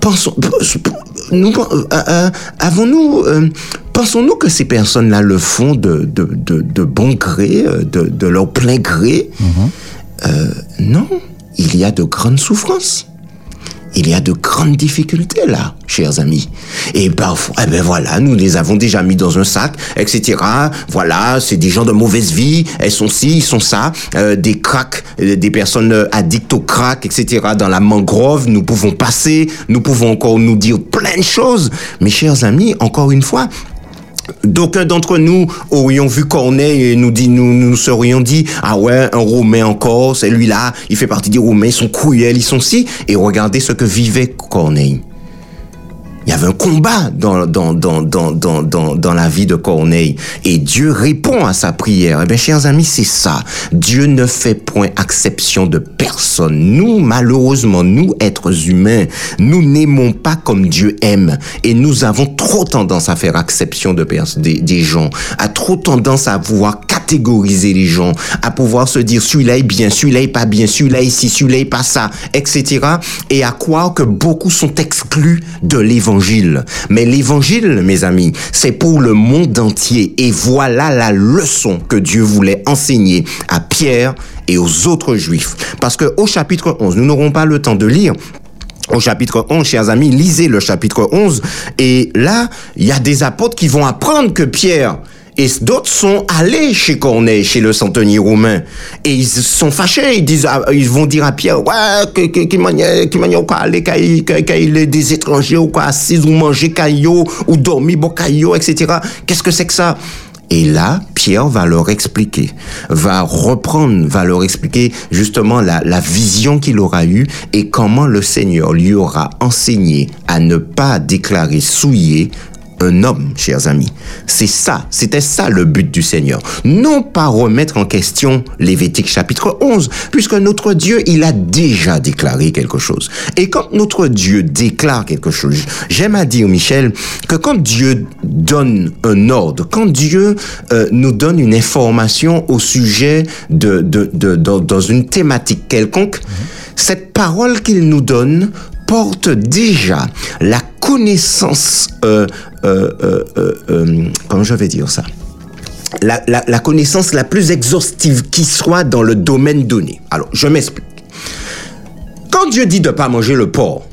Pensons, nous, euh, euh, avons-nous, euh, pensons-nous que ces personnes-là le font de, de, de, bon gré, de, leur plein gré? Mm-hmm. Non, il y a de grandes souffrances il y a de grandes difficultés là, chers amis. Et eh ben voilà, nous les avons déjà mis dans un sac, etc. Voilà, c'est des gens de mauvaise vie, elles sont ci, ils sont ça, euh, des cracks, euh, des personnes addictes au crack, etc. Dans la mangrove, nous pouvons passer, nous pouvons encore nous dire plein de choses. Mes chers amis, encore une fois, D'aucuns d'entre nous aurions vu Corneille et nous, dit, nous, nous serions dit, ah ouais, un Romain encore, c'est lui-là, il fait partie des Romains, ils sont cruels, ils sont si. Et regardez ce que vivait Corneille. Il y avait un combat dans, dans, dans, dans, dans, dans, la vie de Corneille. Et Dieu répond à sa prière. Eh bien, chers amis, c'est ça. Dieu ne fait point exception de personne. Nous, malheureusement, nous, êtres humains, nous n'aimons pas comme Dieu aime. Et nous avons trop tendance à faire exception de des, des gens, à trop tendance à pouvoir catégoriser les gens, à pouvoir se dire celui-là est bien, celui-là est pas bien, celui-là est ici, celui-là est pas ça, etc. Et à croire que beaucoup sont exclus de l'évangile mais l'évangile, mes amis, c'est pour le monde entier. Et voilà la leçon que Dieu voulait enseigner à Pierre et aux autres juifs. Parce que au chapitre 11, nous n'aurons pas le temps de lire, au chapitre 11, chers amis, lisez le chapitre 11. Et là, il y a des apôtres qui vont apprendre que Pierre et d'autres sont allés chez Corneille, chez le centenier romain. Et ils sont fâchés. Ils disent, ah, ils vont dire à Pierre, ouais, qui manière, qui manière, quoi, aller, qu'il des étrangers, ou quoi, assis, ou manger caillot, ou dormir, bon caillot, etc. Qu'est-ce que c'est que ça? Et là, Pierre va leur expliquer, va reprendre, va leur expliquer justement la vision qu'il aura eue et comment le Seigneur lui aura enseigné à ne pas déclarer souillé un homme, chers amis. C'est ça, c'était ça le but du Seigneur. Non pas remettre en question Lévitique chapitre 11, puisque notre Dieu, il a déjà déclaré quelque chose. Et quand notre Dieu déclare quelque chose, j'aime à dire, Michel, que quand Dieu donne un ordre, quand Dieu euh, nous donne une information au sujet de, de, de, dans une thématique quelconque, cette parole qu'il nous donne porte déjà la connaissance, euh, euh, euh, comment je vais dire ça? La, la, la connaissance la plus exhaustive qui soit dans le domaine donné. Alors, je m'explique. Quand Dieu dit de ne pas manger le porc,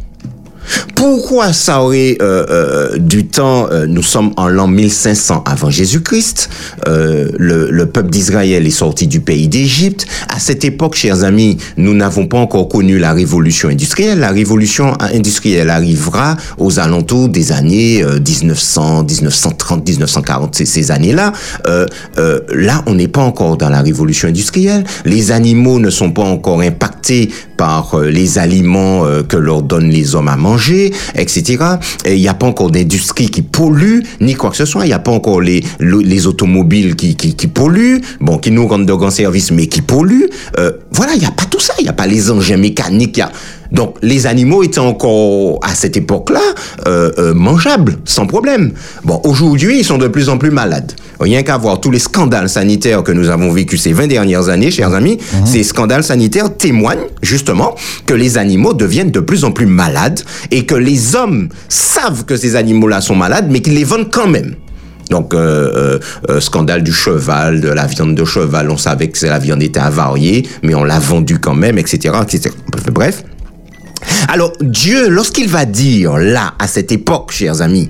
pourquoi ça aurait euh, euh, du temps euh, Nous sommes en l'an 1500 avant Jésus-Christ. Euh, le, le, peuple d'Israël est sorti du pays d'Égypte. À cette époque, chers amis, nous n'avons pas encore connu la révolution industrielle. La révolution industrielle arrivera aux alentours des années 1900, 1930, 1940, ces, ces années-là. Euh, là, on n'est pas encore dans la révolution industrielle. Les animaux ne sont pas encore impactés par les aliments que leur donnent les hommes à manger etc. il n'y a pas encore d'industrie qui pollue, ni quoi que ce soit. Il n'y a pas encore les, les automobiles qui, polluent, bon, qui nous rendent de grands services, mais qui polluent. Euh, voilà, il n'y a pas tout ça. Il n'y a pas les engins mécaniques. Donc, les animaux étaient encore, à cette époque-là, euh, euh, mangeables, sans problème. Bon, aujourd'hui, ils sont de plus en plus malades. Rien qu'à voir tous les scandales sanitaires que nous avons vécus ces 20 dernières années, chers amis, mmh. ces scandales sanitaires témoignent, justement, que les animaux deviennent de plus en plus malades et que les hommes savent que ces animaux-là sont malades, mais qu'ils les vendent quand même. Donc, euh, euh, scandale du cheval, de la viande de cheval, on savait que la viande était avariée, mais on l'a vendue quand même, etc., etc. Bref. Alors, Dieu, lorsqu'il va dire, là, à cette époque, chers amis,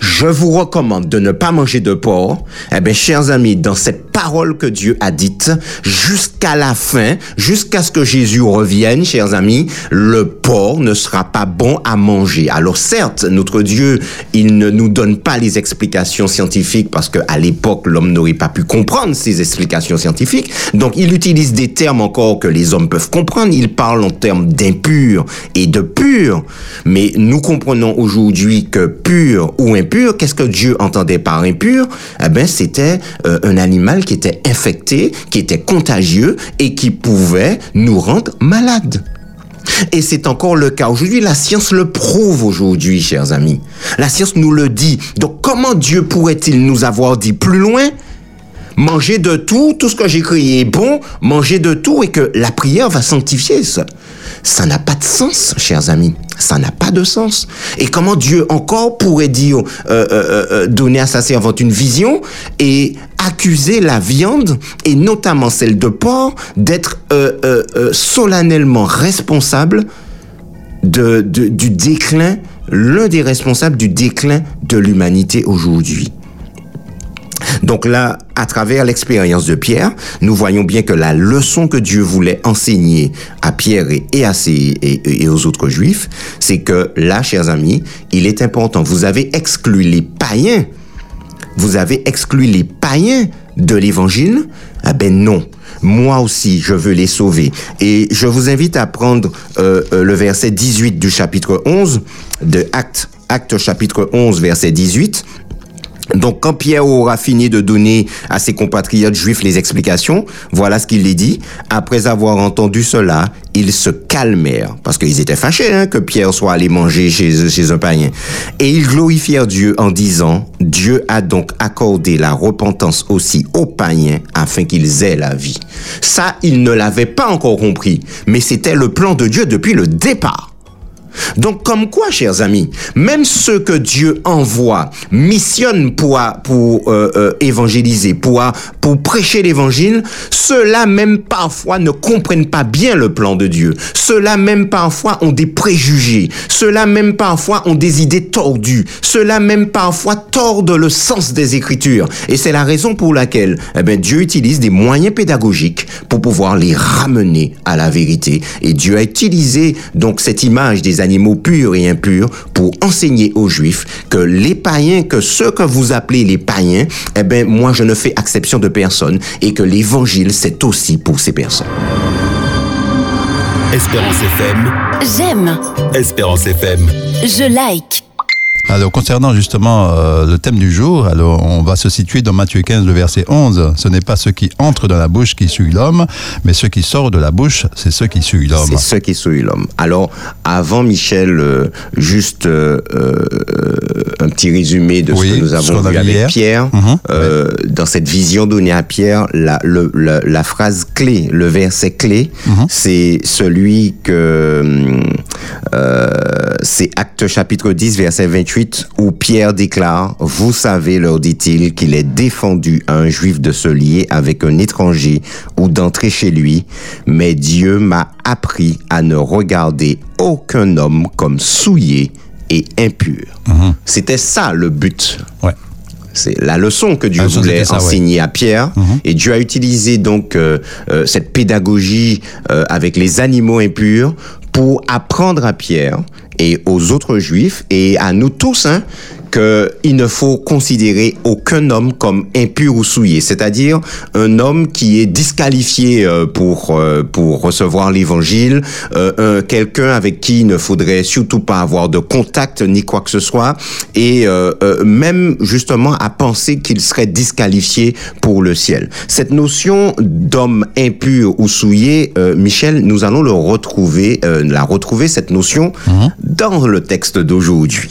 je vous recommande de ne pas manger de porc, eh bien, chers amis, dans cette parole que Dieu a dite, jusqu'à la fin, jusqu'à ce que Jésus revienne, chers amis, le porc ne sera pas bon à manger. Alors certes, notre Dieu, il ne nous donne pas les explications scientifiques parce que à l'époque, l'homme n'aurait pas pu comprendre ces explications scientifiques. Donc, il utilise des termes encore que les hommes peuvent comprendre. Il parle en termes d'impur et de pur. Mais nous comprenons aujourd'hui que pur ou impur, qu'est-ce que Dieu entendait par impur? Eh ben, c'était euh, un animal qui était infecté, qui était contagieux et qui pouvait nous rendre malades. Et c'est encore le cas aujourd'hui. La science le prouve aujourd'hui, chers amis. La science nous le dit. Donc comment Dieu pourrait-il nous avoir dit plus loin Manger de tout, tout ce que j'ai créé est bon, manger de tout et que la prière va sanctifier ça. Ça n'a pas de sens, chers amis. Ça n'a pas de sens. Et comment Dieu encore pourrait dire, euh, euh, euh, donner à sa servante une vision et accuser la viande, et notamment celle de porc, d'être solennellement responsable du déclin, l'un des responsables du déclin de l'humanité aujourd'hui. Donc là, à travers l'expérience de Pierre, nous voyons bien que la leçon que Dieu voulait enseigner à Pierre et, aux autres juifs, c'est que là, chers amis, il est important. Vous avez exclu les païens. Vous avez exclu les païens de l'évangile? Ah ben non. Moi aussi, je veux les sauver. Et je vous invite à prendre euh, le verset 18 du chapitre 11 de Actes, Actes chapitre 11, verset 18. Donc quand Pierre aura fini de donner à ses compatriotes juifs les explications, voilà ce qu'il les dit. Après avoir entendu cela, ils se calmèrent, parce qu'ils étaient fâchés hein, que Pierre soit allé manger chez, chez un païen. Et ils glorifièrent Dieu en disant, Dieu a donc accordé la repentance aussi aux païens afin qu'ils aient la vie. Ça, ils ne l'avaient pas encore compris, mais c'était le plan de Dieu depuis le départ. Donc, comme quoi, chers amis, même ceux que Dieu envoie, missionne pour, pour euh, euh, évangéliser, pour, pour prêcher l'évangile, ceux-là même parfois ne comprennent pas bien le plan de Dieu. Ceux-là même parfois ont des préjugés. Ceux-là même parfois ont des idées tordues. Ceux-là même parfois tordent le sens des Écritures. Et c'est la raison pour laquelle eh bien, Dieu utilise des moyens pédagogiques pour pouvoir les ramener à la vérité. Et Dieu a utilisé donc cette image des animaux purs et impurs pour enseigner aux Juifs que les païens, que ceux que vous appelez les païens, eh ben moi je ne fais exception de personne et que l'évangile c'est aussi pour ces personnes. Espérance FM. J'aime. Espérance FM. Je like. Alors, concernant justement euh, le thème du jour, alors on va se situer dans Matthieu 15, le verset 11. Ce n'est pas ce qui entre dans la bouche qui suit l'homme, mais ce qui sort de la bouche, c'est ce qui suit l'homme. C'est ce qui suit l'homme. Alors, avant Michel, euh, juste euh, un petit résumé de Oui, ce que nous avons vu avec hier. Pierre. Mhm. Dans cette vision donnée à Pierre, la, le- le- la phrase clé, le verset clé, Mhm. c'est celui que c'est Acte chapitre 10, verset 28, où Pierre déclare, Vous savez, leur dit-il, qu'il est défendu à un juif de se lier avec un étranger ou d'entrer chez lui, mais Dieu m'a appris à ne regarder aucun homme comme souillé et impur. C'était ça le but. Ouais. C'est la leçon que Dieu leçon, voulait ouais. enseigner à Pierre. Et Dieu a utilisé donc euh, euh, cette pédagogie euh, avec les animaux impurs pour apprendre à Pierre et aux autres juifs. Et à nous tous hein, qu'il ne faut considérer aucun homme comme impur ou souillé, c'est-à-dire un homme qui est disqualifié euh, pour euh, pour recevoir l'évangile, euh, un- quelqu'un avec qui il ne faudrait surtout pas avoir de contact ni quoi que ce soit, et même justement à penser qu'il serait disqualifié pour le ciel. Cette notion d'homme impur ou souillé, Michel, nous allons le retrouver, la retrouver cette notion dans le texte d'aujourd'hui.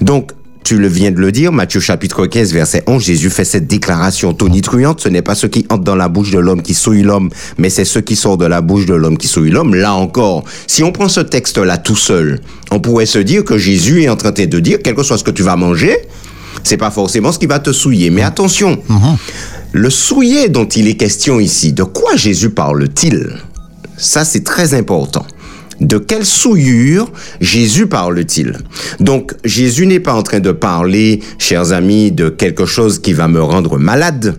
Donc tu le viens de le dire, Matthieu chapitre 15, verset 11, Jésus fait cette déclaration tonitruante, ce n'est pas ce qui entre dans la bouche de l'homme qui souille l'homme, mais c'est ce qui sort de la bouche de l'homme qui souille l'homme. Là encore, si on prend ce texte-là tout seul, on pourrait se dire que Jésus est en train de dire, quel que soit ce que tu vas manger, c'est pas forcément ce qui va te souiller. Mais attention, le souiller dont il est question ici, de quoi Jésus parle-t-il? Ça, c'est très important. De quelle souillure Jésus parle-t-il Donc, Jésus n'est pas en train de parler, chers amis, de quelque chose qui va me rendre malade.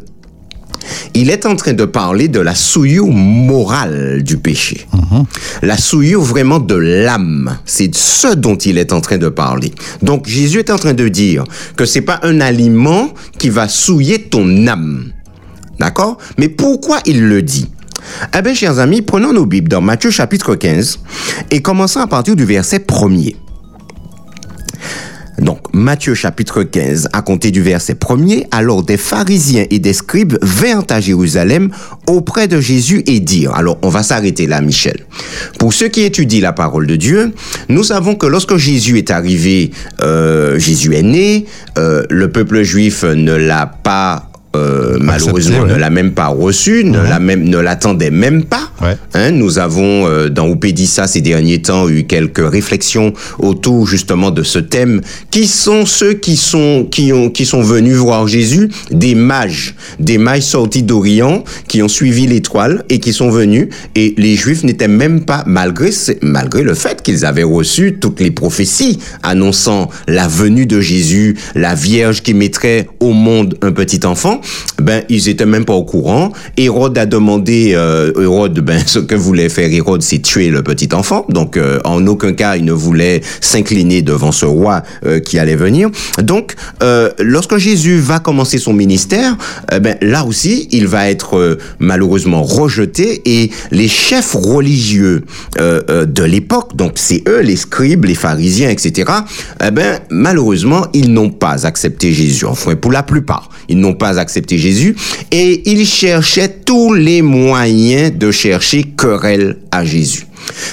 Il est en train de parler de la souillure morale du péché. La souillure vraiment de l'âme. C'est ce dont il est en train de parler. Donc, Jésus est en train de dire que c'est pas un aliment qui va souiller ton âme. D'accord? Mais pourquoi il le dit? Eh bien, chers amis, prenons nos Bibles dans Matthieu chapitre 15 et commençons à partir du verset 1er. Donc, Matthieu chapitre 15, à compter du verset 1er, alors des pharisiens et des scribes vinrent à Jérusalem auprès de Jésus et dirent, alors on va s'arrêter là, Michel. Pour ceux qui étudient la parole de Dieu, nous savons que lorsque Jésus est arrivé, euh, Jésus est né, euh, le peuple juif ne l'a pas euh, malheureusement ouais. ne l'a même pas reçu, ne l'a même ne l'attendait même pas. Ouais. Hein, nous avons euh, dans Oupédissa ces derniers temps eu quelques réflexions autour justement de ce thème. Qui sont ceux qui sont qui ont qui sont venus voir Jésus Des mages, des mages sortis d'Orient qui ont suivi l'étoile et qui sont venus. Et les Juifs n'étaient même pas malgré malgré le fait qu'ils avaient reçu toutes les prophéties annonçant la venue de Jésus, la Vierge qui mettrait au monde un petit enfant. Ben ils étaient même pas au courant. Hérode a demandé euh, Hérode ben ce que voulait faire Hérode c'est tuer le petit enfant. Donc euh, en aucun cas il ne voulait s'incliner devant ce roi euh, qui allait venir. Donc euh, lorsque Jésus va commencer son ministère, euh, ben là aussi il va être euh, malheureusement rejeté et les chefs religieux de l'époque, donc c'est eux les scribes, les pharisiens, etc. Ben malheureusement ils n'ont pas accepté Jésus. Enfin pour la plupart ils n'ont pas accepté Jésus et ils cherchaient tous les moyens de chercher querelle à Jésus.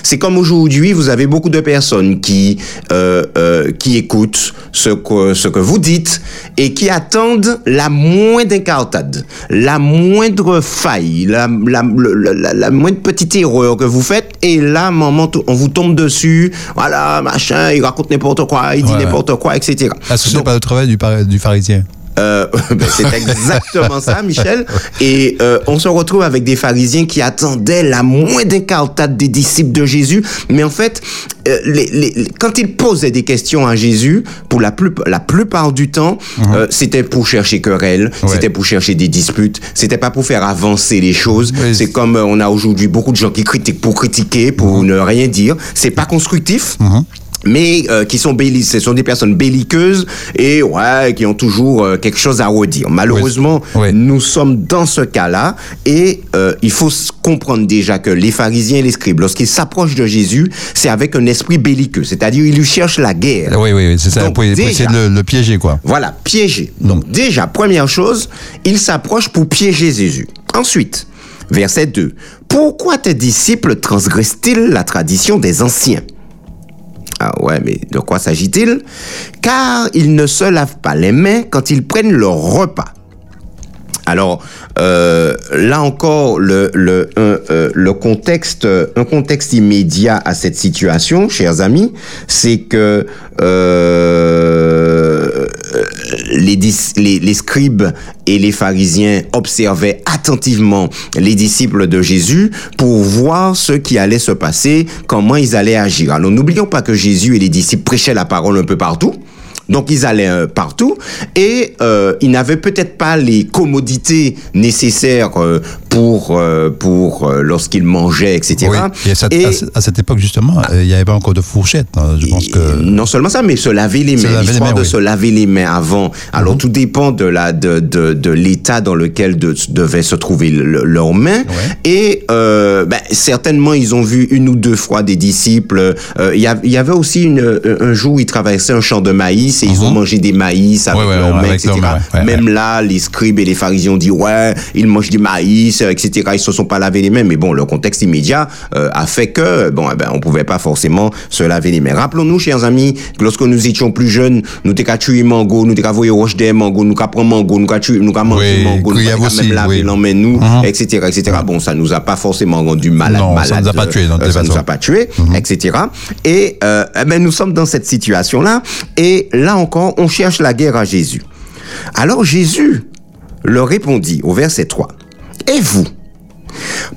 C'est comme aujourd'hui, vous avez beaucoup de personnes qui euh, euh, qui écoutent ce que ce que vous dites et qui attendent la moindre incartade, la moindre faille, la, la, la, moindre petite erreur que vous faites et là, moment, on vous tombe dessus. Voilà, machin, il raconte n'importe quoi, il dit Ouais, ouais. n'importe quoi, etc. Que c'est Donc, pas le travail du, du pharisien euh, ben, c'est exactement ça, Michel. Et euh, on se retrouve avec des pharisiens qui attendaient la moindre incartade des disciples de Jésus. Mais en fait, euh, les, les- quand ils posaient des questions à Jésus, pour la, plus, la plupart du temps, euh, c'était pour chercher querelle, Ouais. c'était pour chercher des disputes, c'était pas pour faire avancer les choses. Oui. C'est comme euh, on a aujourd'hui beaucoup de gens qui critiquent pour critiquer, pour ne rien dire. C'est pas constructif. Mais euh, qui sont belli ce sont des personnes belliqueuses et ouais, qui ont toujours euh, quelque chose à redire. Malheureusement, Oui. nous sommes dans ce cas-là et euh, il faut comprendre déjà que les pharisiens et les scribes, lorsqu'ils s'approchent de Jésus, c'est avec un esprit belliqueux, c'est-à-dire ils lui cherchent la guerre. Oui, oui, oui, c'est ça. Donc, Pour, essayer de le, le piéger, quoi. Voilà, piéger. Donc déjà, première chose, il s'approche pour piéger Jésus. Ensuite, verset 2. Pourquoi tes disciples transgressent-ils la tradition des anciens? Ah ouais, mais de quoi s'agit-il? Car ils ne se lavent pas les mains quand ils prennent leur repas. Alors euh, là encore, le, le, euh, le contexte, un contexte immédiat à cette situation, chers amis, c'est que euh, les, les, les scribes et les pharisiens observaient attentivement les disciples de Jésus pour voir ce qui allait se passer, comment ils allaient agir. Alors n'oublions pas que Jésus et les disciples prêchaient la parole un peu partout. Donc ils allaient euh, partout et euh, ils n'avaient peut-être pas les commodités nécessaires euh, pour euh, pour euh, lorsqu'ils mangeaient, etc. Oui. Et à cette, Et- à ce- à cette époque, justement, euh, il n'y avait pas encore de fourchette. hein. Je pense et que. non seulement ça, mais se laver les mains. L'histoire de oui. Mhm. se laver les mains avant. Alors tout dépend de la de de, de l'état dans lequel de, devaient se trouver le- leurs mains. Et euh, ben, certainement ils ont vu une ou deux fois des disciples. Il y, avait aussi une, un jour où ils traversaient un champ de maïs et ils ont mangé des maïs avec Mhm. Ouais, leurs mains, etc. Même là, les scribes et les pharisiens ont dit ouais, ils mangent du maïs, etc. Ils se sont pas lavé les mains, mais bon, le contexte immédiat euh, a fait que bon, eh ben, on pouvait pas forcément se laver les mains. Rappelons-nous, chers amis, que lorsque nous étions plus jeunes, nous t'es qu'à tuer mango, nous t'es qu'à voyer roche des mango, nous qu'à prendre mango, nous qu'à tuer, nous qu'à manger Oui, mango, nous qu'à même laver oui. nous, Mhm. etc., etc. Bon, ça nous a pas forcément rendu malade, Non, ça nous a pas tués, de euh, ça nous a pas tués, etc. Et euh, eh ben, nous sommes dans cette situation-là, et là encore, on cherche la guerre à Jésus. Alors Jésus leur répondit au verset 3, Et vous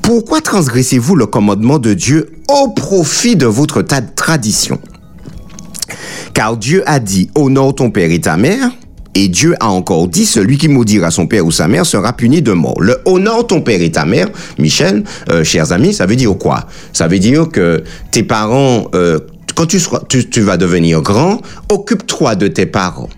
pourquoi transgressez-vous le commandement de Dieu au profit de votre tradition? Car Dieu a dit, honore ton père et ta mère, et Dieu a encore dit, celui qui maudira son père ou sa mère sera puni de mort. Le honore ton père et ta mère, Michel, euh, chers amis, ça veut dire quoi? Ça veut dire que tes parents, euh, quand tu, vas devenir grand, occupe-toi de tes parents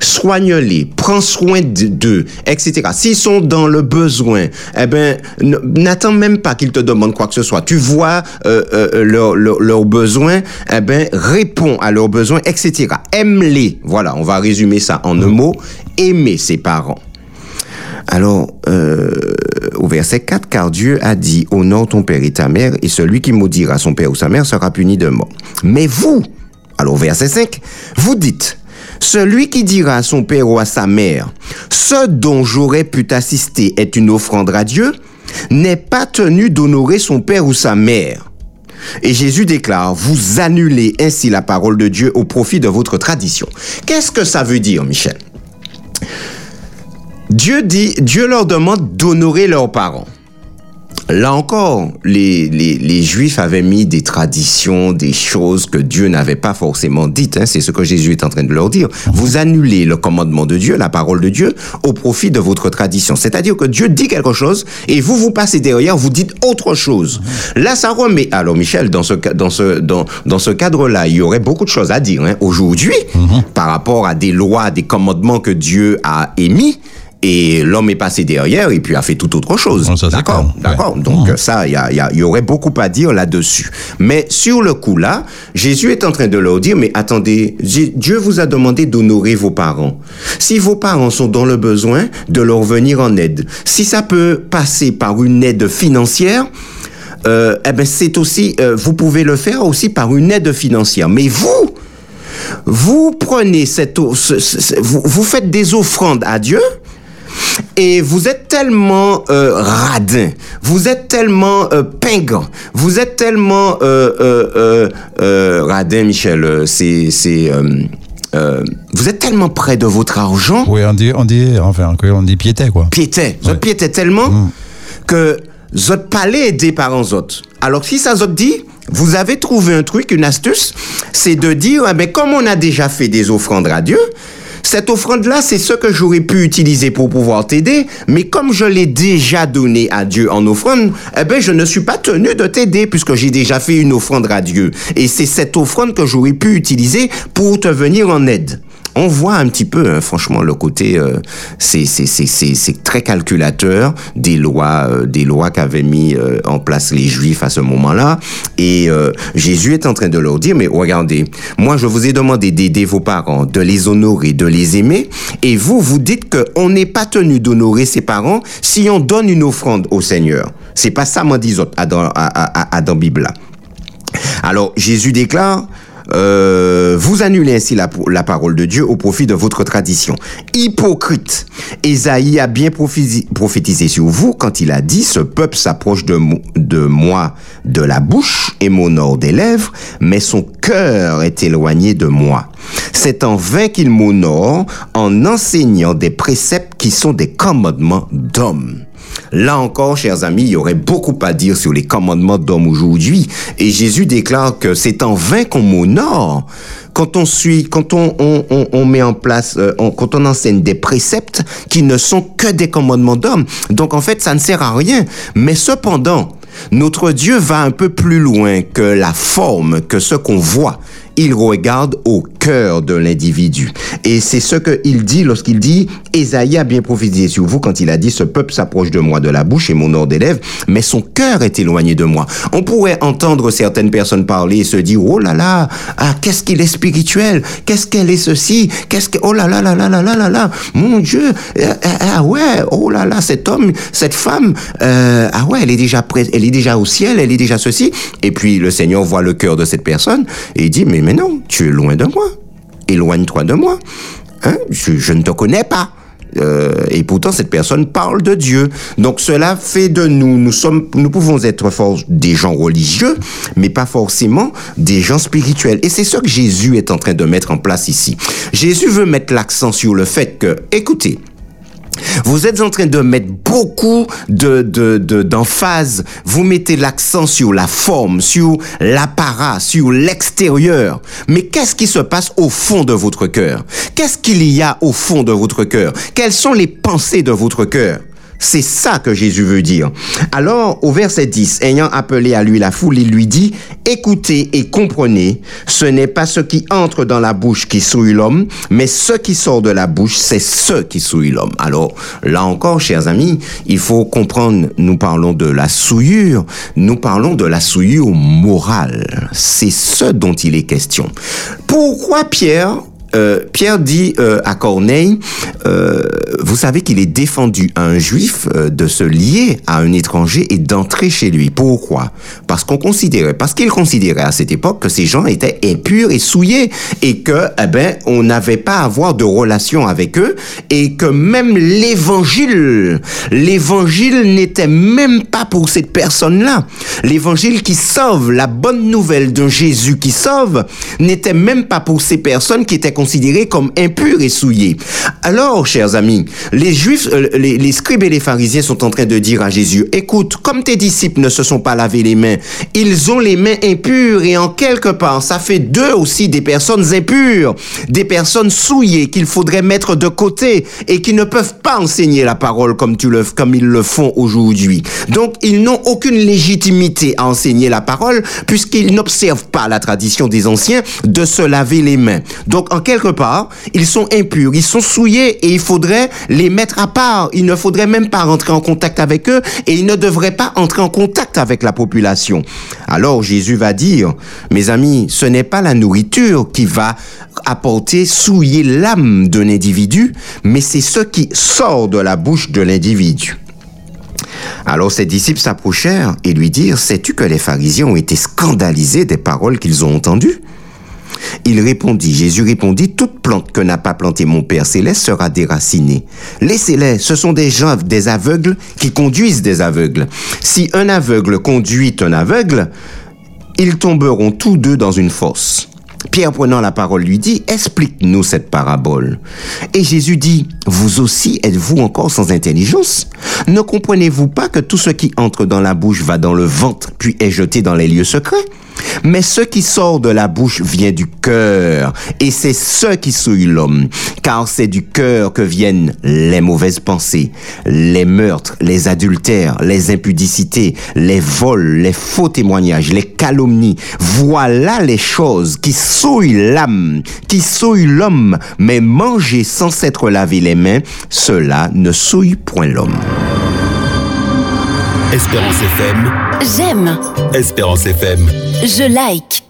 soigne-les, prends soin d'eux, etc. S'ils sont dans le besoin, eh ben, n'attends même pas qu'ils te demandent quoi que ce soit. Tu vois euh, euh, leurs leurs- besoins, eh ben, réponds à leurs besoins, etc. Aime-les. Voilà, on va résumer ça en un mot. Aimer ses parents. Alors, euh, verset 4, car Dieu a dit, honore ton père et ta mère, et celui qui maudira son père ou sa mère sera puni de mort. Mais vous, alors verset 5, vous dites, celui qui dira à son père ou à sa mère, ce dont j'aurais pu t'assister est une offrande à Dieu, n'est pas tenu d'honorer son père ou sa mère. Et Jésus déclare, vous annulez ainsi la parole de Dieu au profit de votre tradition. Qu'est-ce que ça veut dire, Michel? Dieu dit, Dieu leur demande d'honorer leurs parents. Là encore, les, les, les Juifs avaient mis des traditions, des choses que Dieu n'avait pas forcément dites. hein. C'est ce que Jésus est en train de leur dire. Vous annulez le commandement de Dieu, la parole de Dieu, au profit de votre tradition. C'est-à-dire que Dieu dit quelque chose et vous vous passez derrière, vous dites autre chose. Là, ça remet. Alors, Michel, dans ce dans ce dans dans ce cadre-là, il y aurait beaucoup de choses à dire hein. aujourd'hui par rapport à des lois, des commandements que Dieu a émis. Et l'homme est passé derrière et puis a fait tout autre chose. Oh, D'accord, d'accord. Ouais. Donc ça, il y, a- y, a- y aurait beaucoup à dire là-dessus. Mais sur le coup là, Jésus est en train de leur dire, mais attendez, Dieu vous a demandé d'honorer vos parents. Si vos parents sont dans le besoin, de leur venir en aide. Si ça peut passer par une aide financière, euh, eh ben c'est aussi, euh, vous pouvez le faire aussi par une aide financière. Mais vous, vous prenez cette, vous, vous faites des offrandes à Dieu. Et vous êtes tellement euh, radin, vous êtes tellement euh, pingant, vous êtes tellement euh, euh, radin, Michel. C'est, c'est, euh, vous êtes tellement près de votre argent Oui, on dit, on dit, enfin, on dit piété, quoi. piétait. Zot Ouais. piétait tellement que zot palais aidé par un zot. Alors si ça zot dit, vous avez trouvé un truc, une astuce, c'est de dire, eh ben, comme on a déjà fait des offrandes à Dieu, cette offrande-là, c'est ce que j'aurais pu utiliser pour pouvoir t'aider, mais comme je l'ai déjà donné à Dieu en offrande, eh ben, je ne suis pas tenu de t'aider puisque j'ai déjà fait une offrande à Dieu. Et c'est cette offrande que j'aurais pu utiliser pour te venir en aide on voit un petit peu, hein, franchement, le côté, euh, c'est très calculateur des lois, euh, des lois qu'avaient mis euh, en place les Juifs à ce moment-là. Et euh, Jésus est en train de leur dire, mais regardez, moi je vous ai demandé d'aider vos parents, de les honorer, de les aimer, et vous, vous dites qu'on n'est pas tenu d'honorer ses parents si on donne une offrande au Seigneur. C'est pas ça, moi, disons, à à. Alors, Jésus déclare, euh, vous annulez ainsi la, parole de Dieu au profit de votre tradition. Hypocrite. Esaïe a bien prophétisé sur vous quand il a dit, ce peuple s'approche de, de moi de la bouche et m'honore des lèvres, mais son cœur est éloigné de moi. C'est en vain qu'il m'honore en enseignant des préceptes qui sont des commandements d'hommes. Là encore, chers amis, il y aurait beaucoup à dire sur les commandements d'hommes aujourd'hui. Et Jésus déclare que c'est en vain qu'on m'honore quand on suit, quand on, met en place, euh, quand on enseigne des préceptes qui ne sont que des commandements d'hommes. Donc en fait, ça ne sert à rien. Mais cependant, notre Dieu va un peu plus loin que la forme, que ce qu'on voit il regarde au de l'individu. Et c'est ce qu'il dit lorsqu'il dit, Esaïe a bien prophétisé sur vous quand il a dit, ce peuple s'approche de moi de la bouche et mon ordre des lèvres, mais son cœur est éloigné de moi. On pourrait entendre certaines personnes parler et se dire, oh là là, ah, qu'est-ce qu'il est spirituel, qu'est-ce qu'elle est ceci, qu'est-ce que, oh là là là là là là là là, mon Dieu, ah, ah ouais, oh là là, cet homme, cette femme, euh, ah ouais, elle est déjà prête, elle est déjà au ciel, elle est déjà ceci. Et puis le Seigneur voit le cœur de cette personne et il dit, mais mais non, tu es loin de moi. Éloigne-toi de moi. Hein? Je, ne te connais pas. Euh, et pourtant, cette personne parle de Dieu. Donc, cela fait de nous, nous sommes, nous pouvons être des gens religieux, mais pas forcément des gens spirituels. Et c'est ce que Jésus est en train de mettre en place ici. Jésus veut mettre l'accent sur le fait que, écoutez, vous êtes en train de mettre beaucoup de, de, d'emphase. Vous mettez l'accent sur la forme, sur l'apparat, sur l'extérieur. Mais qu'est-ce qui se passe au fond de votre cœur? Qu'est-ce qu'il y a au fond de votre cœur? Quelles sont les pensées de votre cœur? C'est ça que Jésus veut dire. Alors, au verset 10, ayant appelé à lui la foule, il lui dit, écoutez et comprenez, ce n'est pas ce qui entre dans la bouche qui souille l'homme, mais ce qui sort de la bouche, c'est ce qui souille l'homme. Alors, là encore, chers amis, il faut comprendre, nous parlons de la souillure, nous parlons de la souillure morale. C'est ce dont il est question. Pourquoi Pierre euh, Pierre dit euh, à Corneille, euh, vous savez qu'il est défendu à un juif de se lier à un étranger et d'entrer chez lui. Pourquoi? Parce qu'on considérait, parce qu'il considérait à cette époque que ces gens étaient impurs et souillés et que, eh ben, on n'avait pas à avoir de relation avec eux et que même l'évangile, l'évangile n'était même pas pour cette personne-là. L'évangile qui sauve, la bonne nouvelle d'un Jésus qui sauve, n'était même pas pour ces personnes qui étaient considérés comme impurs et souillés. Alors, chers amis, les juifs, euh, les, scribes et les pharisiens sont en train de dire à Jésus, écoute, comme tes disciples ne se sont pas lavés les mains, ils ont les mains impures et en quelque part, ça fait d'eux aussi des personnes impures, des personnes souillées qu'il faudrait mettre de côté et qui ne peuvent pas enseigner la parole comme, tu le, comme ils le font aujourd'hui. Donc, ils n'ont aucune légitimité à enseigner la parole puisqu'ils n'observent pas la tradition des anciens de se laver les mains. Donc, quelque part, ils sont impurs, ils sont souillés et il faudrait les mettre à part. Il ne faudrait même pas rentrer en contact avec eux et ils ne devraient pas entrer en contact avec la population. Alors Jésus va dire, mes amis, ce n'est pas la nourriture qui va apporter, souiller l'âme d'un individu, mais c'est ce qui sort de la bouche de l'individu. Alors ses disciples s'approchèrent et lui dirent, sais-tu que les pharisiens ont été scandalisés des paroles qu'ils ont entendues? Il répondit, Jésus répondit, toute plante que n'a pas planté mon Père céleste sera déracinée. Laissez-les, ce sont des gens, des aveugles qui conduisent des aveugles. Si un aveugle conduit un aveugle, ils tomberont tous deux dans une fosse. Pierre prenant la parole lui dit, explique-nous cette parabole. Et Jésus dit, vous aussi êtes-vous encore sans intelligence? Ne comprenez-vous pas que tout ce qui entre dans la bouche va dans le ventre puis est jeté dans les lieux secrets? Mais ce qui sort de la bouche vient du cœur, et c'est ce qui souille l'homme, car c'est du cœur que viennent les mauvaises pensées, les meurtres, les adultères, les impudicités, les vols, les faux témoignages, les calomnies. Voilà les choses qui souillent l'âme, qui souillent l'homme, mais manger sans s'être lavé les mains, cela ne souille point l'homme. Espérance FM. J'aime. Espérance FM. Je like.